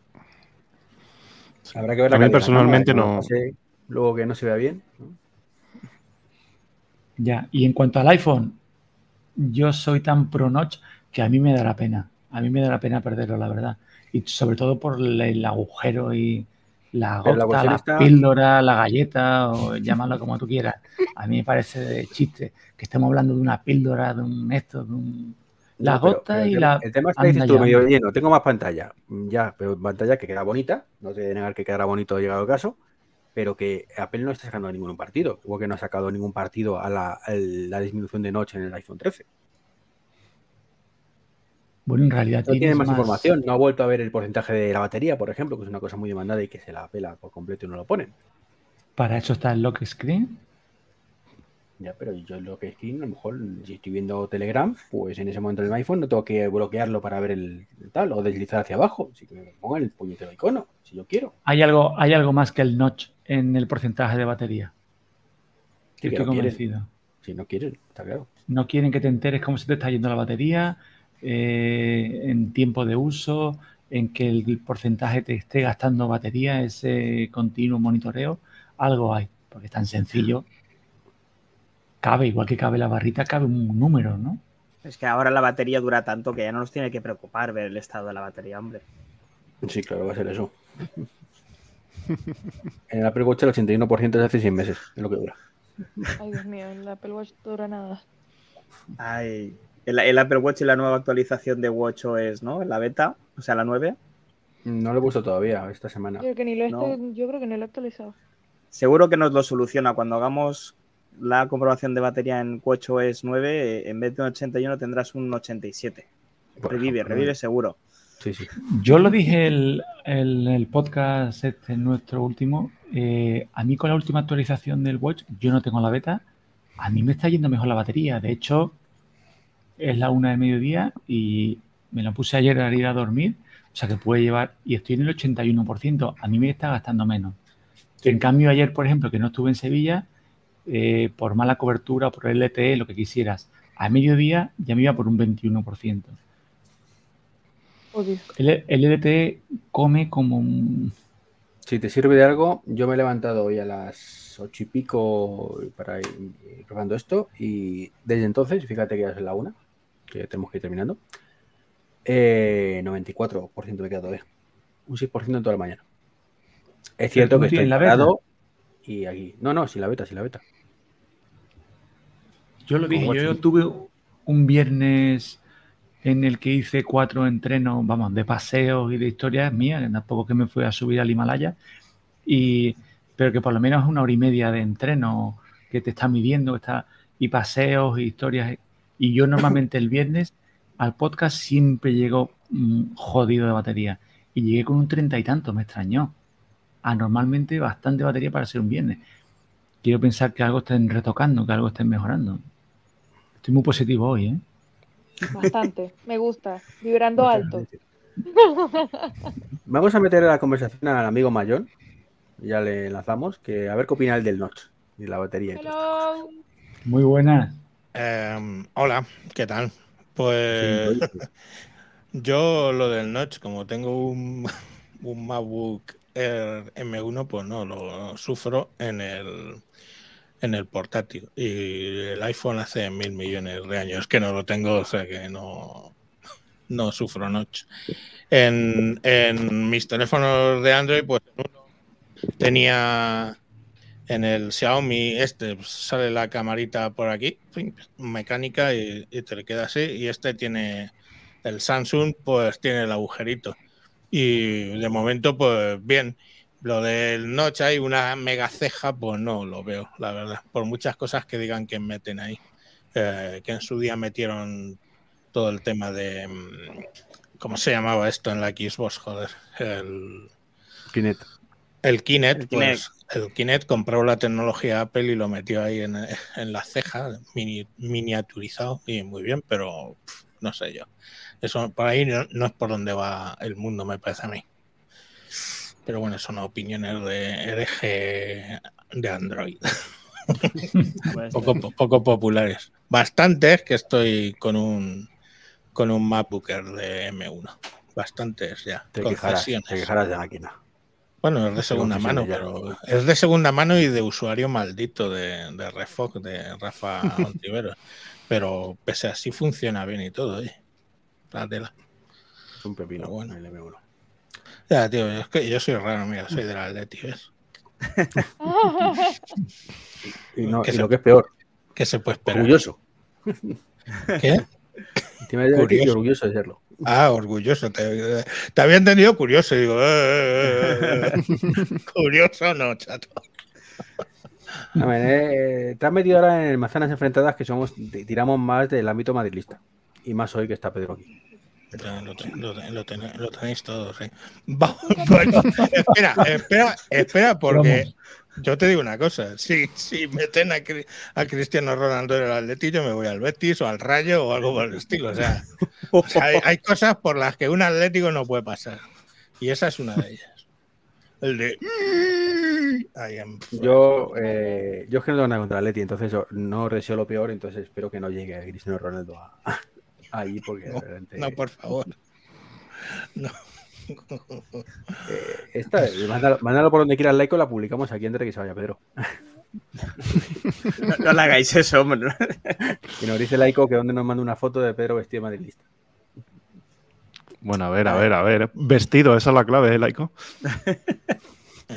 A: Habrá que ver
E: A
A: la
E: mí
A: calidad,
E: personalmente no.
A: pase Luego que no se vea bien. ¿no?
F: Ya, y en cuanto al iPhone, yo soy tan pro notch que a mí me dará pena. A mí me dará pena perderlo, la verdad. Y sobre todo por el, agujero y la
A: la
F: gota, la,
A: está-
F: píldora, la galleta, o llámalo como tú quieras. A mí me parece de chiste que estemos hablando de una píldora, de un esto, de un... La
A: No,
F: gota
A: pero
F: y la...
A: El tema es que
F: anda
A: dices tú
F: ya.
A: medio lleno, tengo más pantalla. Mm, Ya, pero pantalla que queda bonita, no te voy a negar que quedará bonito llegado el caso, pero que Apple no está sacando ningún partido, igual que no ha sacado ningún partido a la, a la disminución de noche en el iPhone 13.
F: Bueno, en realidad
A: No tiene
F: tienes
A: más, información, no ha vuelto a ver el porcentaje de la batería, por ejemplo, que es una cosa muy demandada y que se la pela por completo y no lo ponen.
F: Para eso está el lock screen.
A: Ya, pero yo lo que es que a lo mejor si estoy viendo Telegram, pues en ese momento en el iPhone no tengo que bloquearlo para ver el, el tal o deslizar hacia abajo, así que me pongan el puñetero icono, si yo quiero.
F: Hay algo, hay algo más que el notch en el porcentaje de batería.
A: Sí,
F: Estoy
A: no quieren.
F: convencido.
A: Si no quieren, está claro.
F: No quieren que te enteres cómo se te está yendo la batería, eh, en tiempo de uso, en que el porcentaje te esté gastando batería, ese continuo monitoreo. Algo hay, porque es tan sencillo. Cabe, igual que cabe la barrita, cabe un número, ¿no?
D: Es que ahora la batería dura tanto que ya no nos tiene que preocupar ver el estado de la batería, hombre.
A: Sí, claro, va a ser eso. En el Apple Watch el 81% es hace 100 meses, es lo que dura.
B: Ay, Dios mío, el Apple Watch no dura nada.
D: Ay, el, el Apple Watch y la nueva actualización de WatchOS, ¿no? La beta, o sea, la 9.
A: No lo he puesto todavía esta semana.
B: Yo creo que ni lo he,
D: No.
B: yo creo que ni lo he actualizado.
D: Seguro que nos lo soluciona cuando hagamos la comprobación de batería en WatchOS 9. eh, En vez de un 81 tendrás un 87.
A: Por
D: Revive, revive seguro.
A: Sí, sí.
F: Yo lo dije el, el, el podcast este nuestro último. eh, a mí con la última actualización del Watch, yo no tengo la beta. A mí me está yendo mejor la batería. De hecho, es la una de mediodía y me la puse ayer al ir a dormir. O sea que puede llevar, y estoy en el 81%. A mí me está gastando menos. En cambio, ayer, por ejemplo, que no estuve en Sevilla, eh, por mala cobertura, por LTE, lo que quisieras, a mediodía ya me iba por un 21%.
B: Odio.
F: El, el LTE come como un...
A: Si te sirve de algo, yo me he levantado hoy a las ocho y pico para ir ir probando esto y desde entonces, fíjate que ya es la una, que ya tenemos que ir terminando, eh, 94% me queda todavía. Un 6% en toda la mañana. Es cierto
F: no
A: que estoy
F: tienes la beta.
A: parado y aquí. No, no, sin la beta, sin la beta.
F: Yo lo dije, yo tuve un viernes en el que hice cuatro entrenos, vamos, de paseos y de historias mías, que tampoco que me fui a subir al Himalaya, y, pero que por lo menos una hora y media de entreno que te está midiendo, que está, y paseos y historias. Y yo normalmente el viernes al podcast siempre llego mm, jodido de batería. Y llegué con un treinta y tanto, me extrañó. Anormalmente bastante batería para ser un viernes. Quiero pensar que algo estén retocando, que algo estén mejorando. Estoy muy positivo hoy, ¿eh?
B: Bastante. Me gusta. Vibrando alto.
A: Vamos a meter a la conversación al amigo Mayón. Ya le enlazamos, que a ver qué opina él del notch y la batería.
B: Hello.
F: Muy buenas.
G: Em, hola, ¿qué tal? Pues yo lo del notch, como tengo un, un MacBook Air M1, pues no, lo sufro en el, en el portátil. Y el iPhone hace mil millones de años que no lo tengo, o sea que no, no sufro notch. En, mis teléfonos de Android, pues tenía en el Xiaomi este pues, sale la camarita por aquí, mecánica y, y te le queda así. Y este tiene el Samsung, pues tiene el agujerito. Y de momento, pues bien. Lo del notch hay una mega ceja, pues no lo veo, la verdad. Por muchas cosas que digan que meten ahí. Eh, que en su día metieron todo el tema de. mm, ¿Cómo se llamaba esto en la Xbox? Joder. El,
A: Kinect.
G: el Kinect,
D: El
G: pues el Kinect compró la tecnología Apple y lo metió ahí en, en la ceja, mini- miniaturizado, y muy bien, pero no sé yo. Eso por ahí no, no es por donde va el mundo, me parece a mí. Pero bueno, son opiniones de hereje de Android. Poco, poco populares. Bastantes que estoy con un con un MacBooker de M1. Bastantes ya.
A: Te quejarás,
G: concesiones.
A: te quejarás de máquina.
G: Bueno, es de segunda mano,
A: ya.
G: pero es de segunda mano y de usuario maldito de, de Refog, de Rafa Ontiveros. pero pese a así funciona bien y todo, oye. La tela.
A: Es un pepino
G: bueno.
A: el M1.
G: Ya, tío, es que yo soy raro, mira, soy del Atleti, ¿ves?
A: Y, no-
G: Que
A: y
G: se-
A: lo que es peor,
G: ¿Qué se puede esperar?
A: orgulloso.
G: ¿Qué? Curioso.
A: orgulloso de serlo.
G: Ah, orgulloso. Te, te había entendido curioso. Digo, eh, eh, eh, curioso no, chato.
A: A ver, te has metido ahora en manzanas enfrentadas que somos, tiramos más del ámbito madrilista. Y más hoy que está Pedro aquí.
G: Lo, ten- lo ten- lo ten- lo tenéis todos, bueno, espera, espera, espera, porque yo te digo una cosa. Si, si meten a, Cri- a Cristiano Ronaldo en el Atleti, yo me voy al Betis o al Rayo o algo por el estilo. O sea, o sea, hay, hay cosas por las que un Atlético no puede pasar. Y esa es una de ellas. El de.
A: Yo, eh, yo es que no tengo nada contra el Atleti, entonces yo no deseo lo peor, entonces espero que no llegue Cristiano Ronaldo a, ahí porque
G: No,
A: realmente,
G: No, por favor. No.
A: eh, esta, mándalo, mándalo por donde quieras laico, la publicamos aquí antes de que se vaya Pedro.
D: no, no le hagáis eso, hombre.
A: Y nos dice laico que donde nos manda una foto de Pedro vestido de madrilista.
E: Bueno, a ver, a ver, a ver. Vestido, esa es la clave, ¿eh, Laico?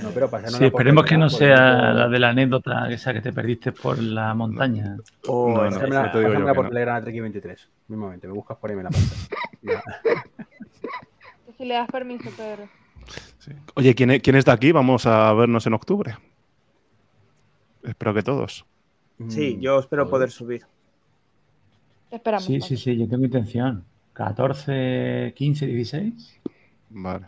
A: No, pero pasarnos
F: Sí,
A: la
F: esperemos que no sea la de la anécdota esa que te perdiste por la montaña.
A: O
E: No, no, ya te digo yo
A: por
E: no.
A: Telegram a Treki 23. Mismamente, me buscas por ahí y me la pasas.
B: Si le das permiso, Pedro.
E: Sí. Oye, ¿quién, es- ¿quién está aquí? Vamos a vernos en octubre. Espero que todos.
D: Sí,
A: Mm,
D: yo espero poder subir.
B: Esperamos.
F: Sí, sí, sí, yo tengo intención. 14, 15, 16.
E: Vale.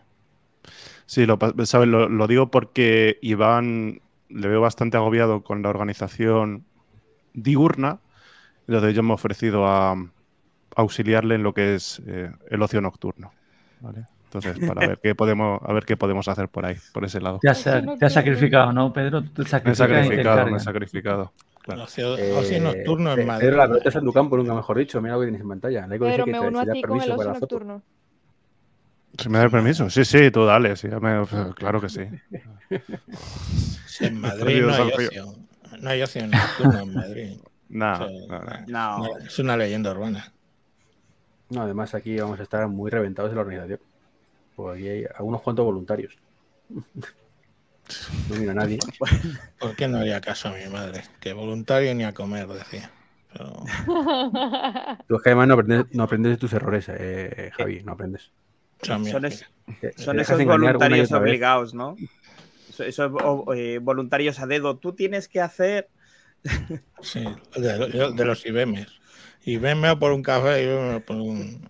E: Sí, lo, pa- ¿sabes? Lo, lo digo porque Iván le veo bastante agobiado con la organización diurna. Entonces yo me he ofrecido a, a auxiliarle en lo que es eh, el ocio nocturno. ¿vale? Entonces, para ver qué podemos, a ver qué podemos hacer por ahí, por ese lado.
F: Te has,
B: Ocio
F: te has
B: nocturno.
F: sacrificado, ¿no, Pedro? Te
E: Me he sacrificado, me he sacrificado. Claro.
G: Ocio,
A: Eh,
G: nocturno en Madrid.
A: Pedro, la pelota está en tu campo, nunca mejor dicho. Mira lo que tienes en pantalla. Que
B: me
A: te-
B: uno a ti con el
A: permiso
B: ocio
A: para la foto.
E: ¿Se me da el permiso? Sí, sí, tú dale. sí, me- claro que sí.
G: En Madrid no hay ocio. No hay ocio nocturno en Madrid.
E: Nada,
G: Sí,
E: nada.
D: No.
G: Es una leyenda urbana.
A: No, además aquí vamos a estar muy reventados en la organización. Porque aquí hay algunos cuantos voluntarios. No mira a nadie.
G: ¿Por qué no haría caso a mi madre? Que voluntario ni a comer, decía. Pero,
A: Tú es que además no aprendes, no aprendes de tus errores, eh, Javi, no aprendes.
D: Son, es- esos voluntarios obligados, ¿no? Eso- Esos eh, voluntarios a dedo. Tú tienes que hacer.
G: sí, de, de los IBEMs. IBM a por un café a por un.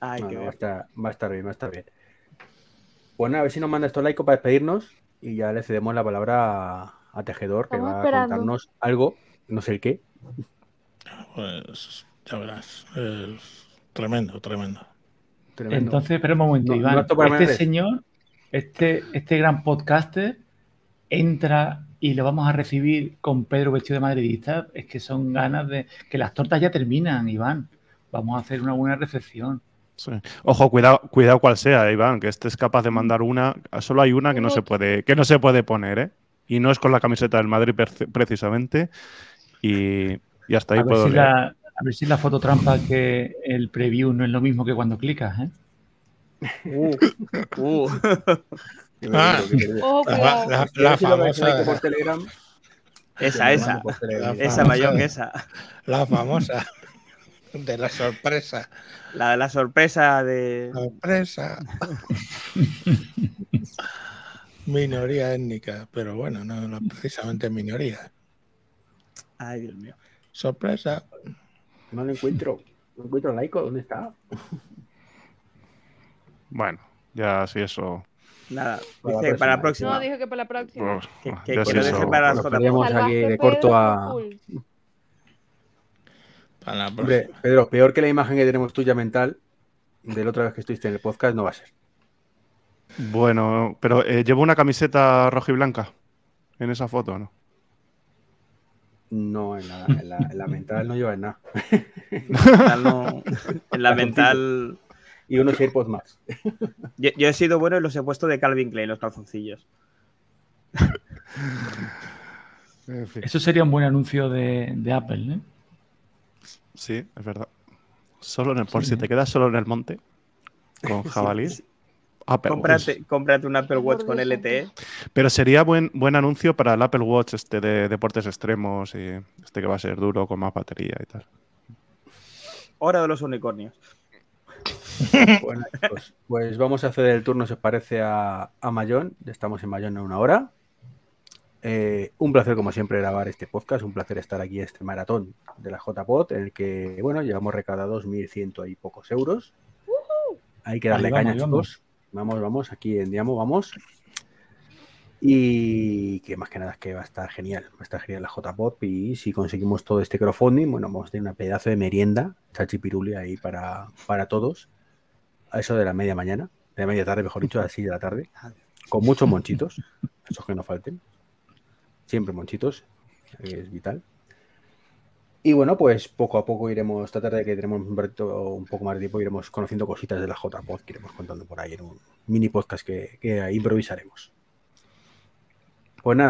D: Ay,
A: No,
D: qué
A: no, va, a estar, va a estar bien, va a estar bien. Bueno, a ver si nos manda esto laico para despedirnos y ya le cedemos la palabra a, a Tejedor, que
B: Estamos
A: va
B: esperando.
A: a contarnos algo, no sé el qué.
G: Pues ya verás. Es tremendo, tremendo.
A: Tremendo.
F: Entonces, espera un momento,
A: No-
F: Iván.
A: no
F: este señor, este, este gran podcaster, entra y lo vamos a recibir con Pedro vestido de madridista. Es que son ganas de que las tortas ya terminan, Iván. Vamos a hacer una buena recepción.
E: Sí. Ojo, cuidado, cuidado cual sea, Iván, que este es capaz de mandar una. Solo hay una que no se puede, que no se puede poner, ¿eh? Y no es con la camiseta del Madrid precisamente. Y, y hasta ahí
F: A ver,
E: puedo
F: si
E: leer.
F: la, a ver si la foto trampa que el preview no es lo mismo que cuando clicas, ¿eh?
D: Uh, uh.
G: Ah. La, la-
A: laico por
G: famosa,
A: Telegram,
D: Esa, esa.
A: por Telegram.
D: Esa,
G: famosa-
D: Mayón, esa.
G: la famosa de la sorpresa.
D: La, la sorpresa de.
G: Sorpresa. minoría étnica, pero bueno, no, no precisamente minoría.
D: Ay, Dios mío.
G: Sorpresa.
A: No lo encuentro. No encuentro laico, ¿dónde está?
E: Bueno, ya si eso.
D: Nada,
A: Para la
D: dice para la
A: próxima.
B: No, dijo que para la próxima.
D: Que- que-
E: yo
D: que
E: sí
D: lo
E: eso-
D: deje para las
A: Nos
D: JPod.
A: perdíamos aquí de corto a.
G: Para la
A: Hombre,
G: próxima.
A: Pedro, peor que la imagen que tenemos tuya mental de la otra vez que estuviste en el podcast no va a ser.
E: Bueno, pero eh, llevo una camiseta roja y blanca en esa foto, ¿no?
A: No, en la, en la- en la mental no lleva nada.
D: mental no- en la mental.
A: Y unos AirPods Max.
D: Yo, yo he sido bueno y los he puesto de Calvin Klein, los calzoncillos.
E: En fin.
F: Eso sería un buen anuncio de, de Apple, ¿eh?
E: Sí, es verdad. Solo en el, por
F: Sí,
E: si
F: ¿eh?
E: te quedas solo en el monte con jabalí. Apple Watch.
D: Cómprate, un Apple Watch con LTE.
E: Pero sería buen, buen anuncio para el Apple Watch este de deportes extremos y este que va a ser duro con más batería y tal.
D: Hora de los unicornios.
A: Bueno, chicos, pues vamos a hacer el turno, si os parece, a, a Mayón. Ya estamos en Mayón en una hora. Eh, un placer, como siempre, grabar este podcast. Un placer estar aquí en este maratón de la JPod, en el que, bueno, llevamos recaudados 1.100 y pocos euros. Hay que darle
F: Ahí
A: caña,
F: vamos.
A: chicos. Vamos, vamos, aquí en Diamo, vamos. Y que más que nada es que va a estar genial, va a estar genial la JPOP y si conseguimos todo este crowdfunding, bueno, vamos a tener una pedazo de merienda, chachipiruli ahí para, para todos, a eso de la media mañana, de la media tarde, mejor dicho, a las 6 de la tarde, con muchos monchitos, esos que no falten, siempre monchitos, es vital. Y bueno, pues poco a poco iremos, esta tarde que tenemos un, rato- un poco más de tiempo, iremos conociendo cositas de la JPod que iremos contando por ahí en un mini podcast que improvisaremos.